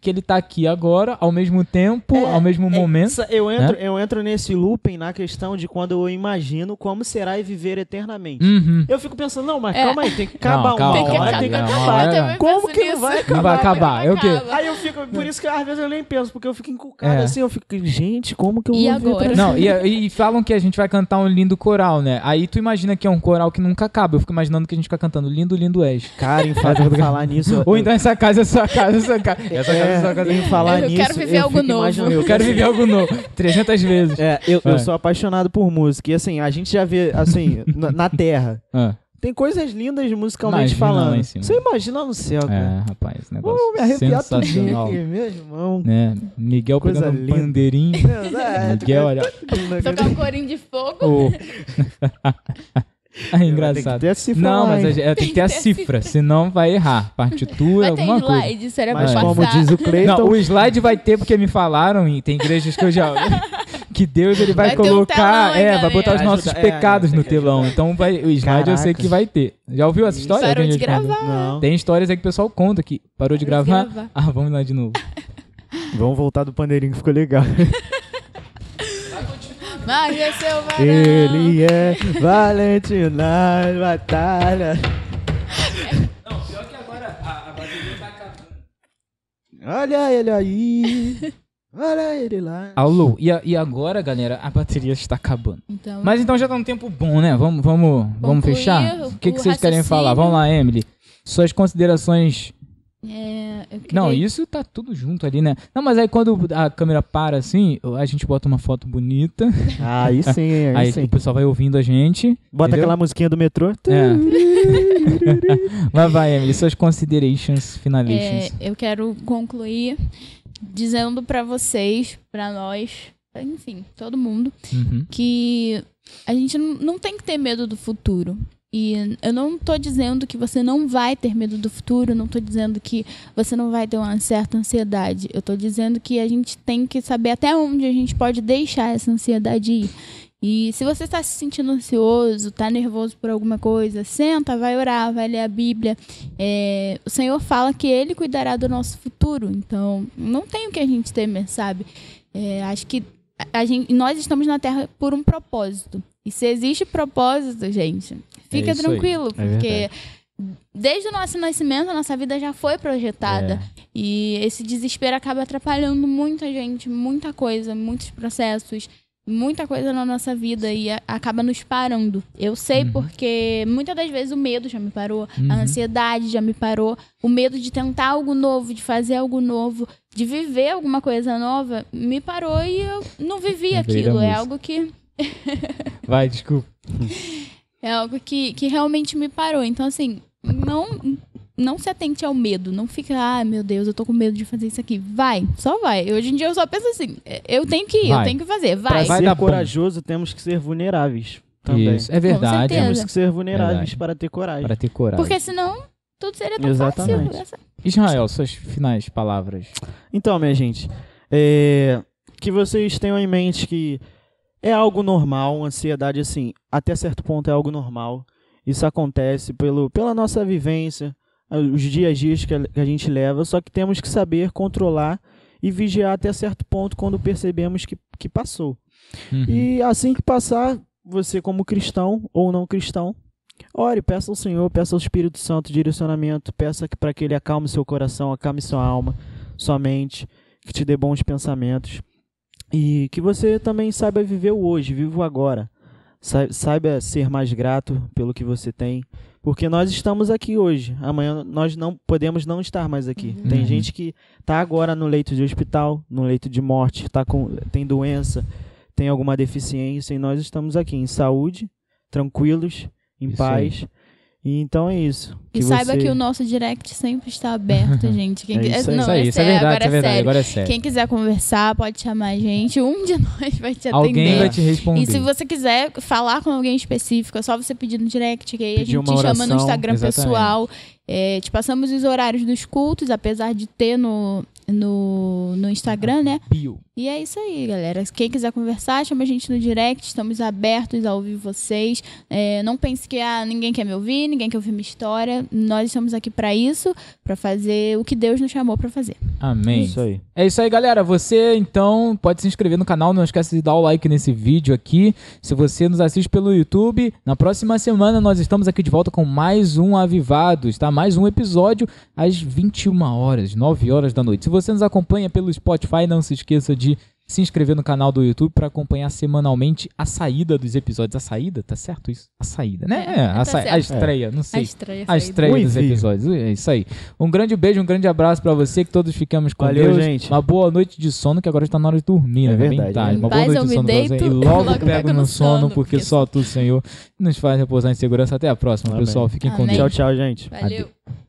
Speaker 1: ele tá aqui agora, ao mesmo tempo,
Speaker 3: É,
Speaker 1: ao mesmo momento.
Speaker 3: Essa- eu, entro, eu entro nesse looping na questão de quando eu imagino como será e viver eternamente.
Speaker 1: Uhum.
Speaker 3: Eu fico pensando, não, mas
Speaker 2: É.
Speaker 3: calma aí, tem que acabar
Speaker 1: Não, calma,
Speaker 3: uma
Speaker 2: calma,
Speaker 3: hora, tem que acabar.
Speaker 2: Eu
Speaker 3: Como que não
Speaker 2: nisso.
Speaker 3: vai
Speaker 1: Não vai acabar, é o quê?
Speaker 2: Acaba.
Speaker 3: Aí eu fico, por isso que às vezes eu nem penso, porque eu fico encucado
Speaker 1: É.
Speaker 3: assim, eu fico, gente, como que eu
Speaker 2: E
Speaker 3: vou
Speaker 2: agora?
Speaker 1: Não, e, e falam que a gente vai cantar um lindo coral, né? Aí tu imagina que é um coral que nunca acaba. Eu fico imaginando que a gente fica cantando lindo, lindo és.
Speaker 3: Cara, em fa- falar nisso... eu-
Speaker 1: Ou então essa casa é sua casa, essa casa. Essa casa é
Speaker 3: em falar
Speaker 2: Eu
Speaker 3: nisso,
Speaker 2: quero viver
Speaker 3: eu
Speaker 2: algo novo.
Speaker 3: imaginando-
Speaker 1: Eu quero viver algo novo. 300 vezes.
Speaker 3: É, eu, eu
Speaker 1: É.
Speaker 3: sou apaixonado por música. E assim, a gente já vê, assim, na, na Terra.
Speaker 1: Ah,
Speaker 3: Tem coisas lindas musicalmente
Speaker 1: Imagina lá
Speaker 3: falando.
Speaker 1: em cima.
Speaker 3: Você imagina no céu, cara.
Speaker 1: é, rapaz, negócio
Speaker 3: Vou me arrepiar
Speaker 1: sensacional.
Speaker 3: aqui, meu irmão.
Speaker 1: Né? Miguel
Speaker 3: Coisa
Speaker 1: pegando um
Speaker 3: linda.
Speaker 1: pandeirinho.
Speaker 3: É,
Speaker 1: Miguel, olha.
Speaker 2: Tocar um corinho de fogo.
Speaker 1: o- É
Speaker 3: Tem que
Speaker 1: engraçado.
Speaker 3: ter a cifra
Speaker 1: Não,
Speaker 3: lá,
Speaker 1: mas é- é- tem que ter a cifra, senão vai errar. Partitura,
Speaker 2: Vai ter
Speaker 1: alguma coisa.
Speaker 2: slide, será
Speaker 3: Mas como diz o Cleiton,
Speaker 1: Não, o slide vai ter porque me falaram e tem igrejas que eu já que Deus ele vai,
Speaker 2: Vai um
Speaker 1: colocar,
Speaker 2: telão, hein,
Speaker 1: é, vai botar os nossos
Speaker 3: Ajuda- é,
Speaker 1: pecados
Speaker 3: tem
Speaker 1: no telão. Então vai, o slide eu sei
Speaker 3: Caraca.
Speaker 1: que vai ter. Já ouviu essa história?
Speaker 2: Parou de gravar.
Speaker 3: não.
Speaker 1: Tem histórias aí que o pessoal conta que parou de
Speaker 2: Parou de
Speaker 1: gravar.
Speaker 2: gravar.
Speaker 1: Ah, vamos lá de novo.
Speaker 3: Vamos voltar do pandeirinho que ficou legal.
Speaker 2: Mas esse é o varão.
Speaker 3: Ele é valente na batalha.
Speaker 1: Não, pior que agora a, bateria tá acabando.
Speaker 3: Olha ele aí. Olha ele lá.
Speaker 1: Alô, e, a- e agora, galera, a bateria está acabando.
Speaker 2: Então,
Speaker 1: Mas então já tá um tempo bom, né? Vamos, vamos, vamos fechar?
Speaker 2: o-
Speaker 1: que, que vocês querem falar?
Speaker 2: raciocínio.
Speaker 1: Vamos lá, Emily. Suas considerações.
Speaker 2: é,
Speaker 1: Não, isso tá tudo junto ali, né? Não, mas aí quando a câmera para assim, a gente bota uma foto bonita.
Speaker 3: Aí sim, aí,
Speaker 1: Aí
Speaker 3: sim.
Speaker 1: o pessoal vai ouvindo a gente.
Speaker 3: Bota
Speaker 1: entendeu?
Speaker 3: aquela musiquinha do metrô.
Speaker 1: É. Mas vai, Emily, suas considerations,
Speaker 2: É,
Speaker 1: finalations.
Speaker 2: eu quero concluir dizendo pra vocês, pra nós, enfim, todo mundo,
Speaker 1: Uhum.
Speaker 2: que a gente não tem que ter medo do futuro. E eu não tô dizendo que você não vai ter medo do futuro, não tô dizendo que você não vai ter uma certa ansiedade. Eu tô dizendo que a gente tem que saber até onde a gente pode deixar essa ansiedade ir. E se você está se sentindo ansioso, tá nervoso por alguma coisa, senta, vai orar, vai ler a Bíblia. É, o Senhor fala que Ele cuidará do nosso futuro. Então, não tem o que a gente temer, sabe? É, acho que a gente, nós estamos na Terra por um propósito. E se existe propósito, gente, fica
Speaker 1: aí.
Speaker 2: tranquilo,
Speaker 3: É
Speaker 2: porque desde o nosso nascimento, a nossa vida já foi projetada.
Speaker 1: É.
Speaker 2: E esse desespero acaba atrapalhando muita gente, muita coisa, muitos processos, muita coisa na nossa vida e a- acaba nos parando. Eu sei
Speaker 1: Uhum.
Speaker 2: porque muitas das vezes o medo já me parou,
Speaker 1: Uhum.
Speaker 2: a ansiedade já me parou, o medo de tentar algo novo, de fazer algo novo, de viver alguma coisa nova, me parou e eu não vivi aquilo. É algo que
Speaker 1: Vai, desculpa.
Speaker 2: é algo que, que realmente me parou. Então, assim, não, não se atente ao medo. Não fica, ah, meu Deus, eu tô com medo de fazer isso aqui. Vai, só vai. Hoje em dia eu só penso assim, eu tenho que ir,
Speaker 1: Vai.
Speaker 2: eu tenho que fazer.
Speaker 3: Pra
Speaker 2: Vai.
Speaker 1: Vai
Speaker 3: ser corajoso, temos que ser vulneráveis. Também.
Speaker 1: Isso, é verdade.
Speaker 3: Temos que ser vulneráveis
Speaker 1: Verdade.
Speaker 3: para ter coragem.
Speaker 1: Para ter coragem.
Speaker 2: Porque senão tudo seria tão
Speaker 3: Exatamente.
Speaker 2: fácil. Essa-
Speaker 1: Israel, suas finais palavras.
Speaker 3: Então, minha gente, é, que vocês tenham em mente que é algo normal, ansiedade, assim, até certo ponto é algo normal. Isso acontece pelo, pela nossa vivência, os dias a dias que a, gente leva, só que temos que saber controlar e vigiar até certo ponto quando percebemos que, que passou.
Speaker 1: Uhum.
Speaker 3: E assim que passar, você como cristão ou não cristão, ore, peça ao Senhor, peça ao Espírito Santo direcionamento, peça para que ele acalme seu coração, acalme sua alma, sua mente, que te dê bons pensamentos e que você também saiba viver o hoje, viva o agora. Sa- Saiba ser mais grato pelo que você tem, porque nós estamos aqui hoje. Amanhã nós não podemos não estar mais aqui.
Speaker 2: Uhum.
Speaker 3: Tem
Speaker 1: Uhum.
Speaker 3: gente que está agora no leito de hospital, no leito de morte, tá com, tem doença, tem alguma deficiência e nós estamos aqui em saúde, tranquilos, em
Speaker 1: Isso
Speaker 3: paz. E então é isso.
Speaker 2: E saiba
Speaker 3: você-
Speaker 2: que o nosso direct sempre está aberto, gente. Quem
Speaker 3: É isso aí.
Speaker 2: não,
Speaker 1: isso aí, isso é
Speaker 2: sério,
Speaker 1: verdade,
Speaker 2: agora
Speaker 1: isso é verdade.
Speaker 2: sério.
Speaker 1: Agora é sério.
Speaker 2: Quem quiser conversar, pode chamar a gente. Um de nós vai te atender.
Speaker 1: Alguém vai te responder.
Speaker 2: E se você quiser falar com alguém específico, é só você pedir no direct, que aí
Speaker 3: Pedir
Speaker 2: a gente te chama no
Speaker 3: oração,
Speaker 2: Instagram
Speaker 1: exatamente.
Speaker 2: pessoal. É, te passamos os horários dos cultos, apesar de ter no, no, no Instagram, né?
Speaker 1: Bio.
Speaker 2: E é isso aí, galera. Quem quiser conversar, chama a gente no direct. Estamos abertos a ouvir vocês. É, não pense que ah, ninguém quer me ouvir, ninguém quer ouvir minha história. Nós estamos aqui para isso, para fazer o que Deus nos chamou para fazer.
Speaker 1: Amém.
Speaker 3: Isso aí.
Speaker 1: É isso aí, galera. Você, então, pode se inscrever no canal. Não esquece de dar o like nesse vídeo aqui. Se você nos assiste pelo YouTube, na próxima semana nós estamos aqui de volta com mais um Avivados, tá? Mais um episódio às 21 horas, 9 horas da noite. Se você nos acompanha pelo Spotify, não se esqueça de se inscrever no canal do YouTube para acompanhar semanalmente a saída dos episódios. A saída, tá certo isso? A saída, né?
Speaker 2: É,
Speaker 1: É, a,
Speaker 2: tá
Speaker 1: sa-
Speaker 2: certo.
Speaker 1: a estreia, não
Speaker 2: A
Speaker 1: sei.
Speaker 2: estreia.
Speaker 1: A estreia dos episódios. É isso aí. Um grande beijo, um grande abraço pra você, que todos ficamos com
Speaker 3: Valeu,
Speaker 1: Deus.
Speaker 3: gente.
Speaker 1: Uma boa noite de sono, que agora está na hora de dormir,
Speaker 3: É
Speaker 1: né? Bem
Speaker 3: verdade.
Speaker 1: tarde.
Speaker 3: Em
Speaker 1: Uma boa
Speaker 2: paz
Speaker 1: noite de sono pra você.
Speaker 2: deito,
Speaker 1: E logo,
Speaker 2: logo
Speaker 1: pego no sono, porque
Speaker 2: porque
Speaker 1: só tu, Senhor, nos faz repousar em segurança. Até a próxima,
Speaker 3: Amém.
Speaker 1: pessoal. Fiquem com
Speaker 2: Amém.
Speaker 1: Deus.
Speaker 3: Tchau, tchau, gente.
Speaker 2: Valeu.
Speaker 1: Adeus.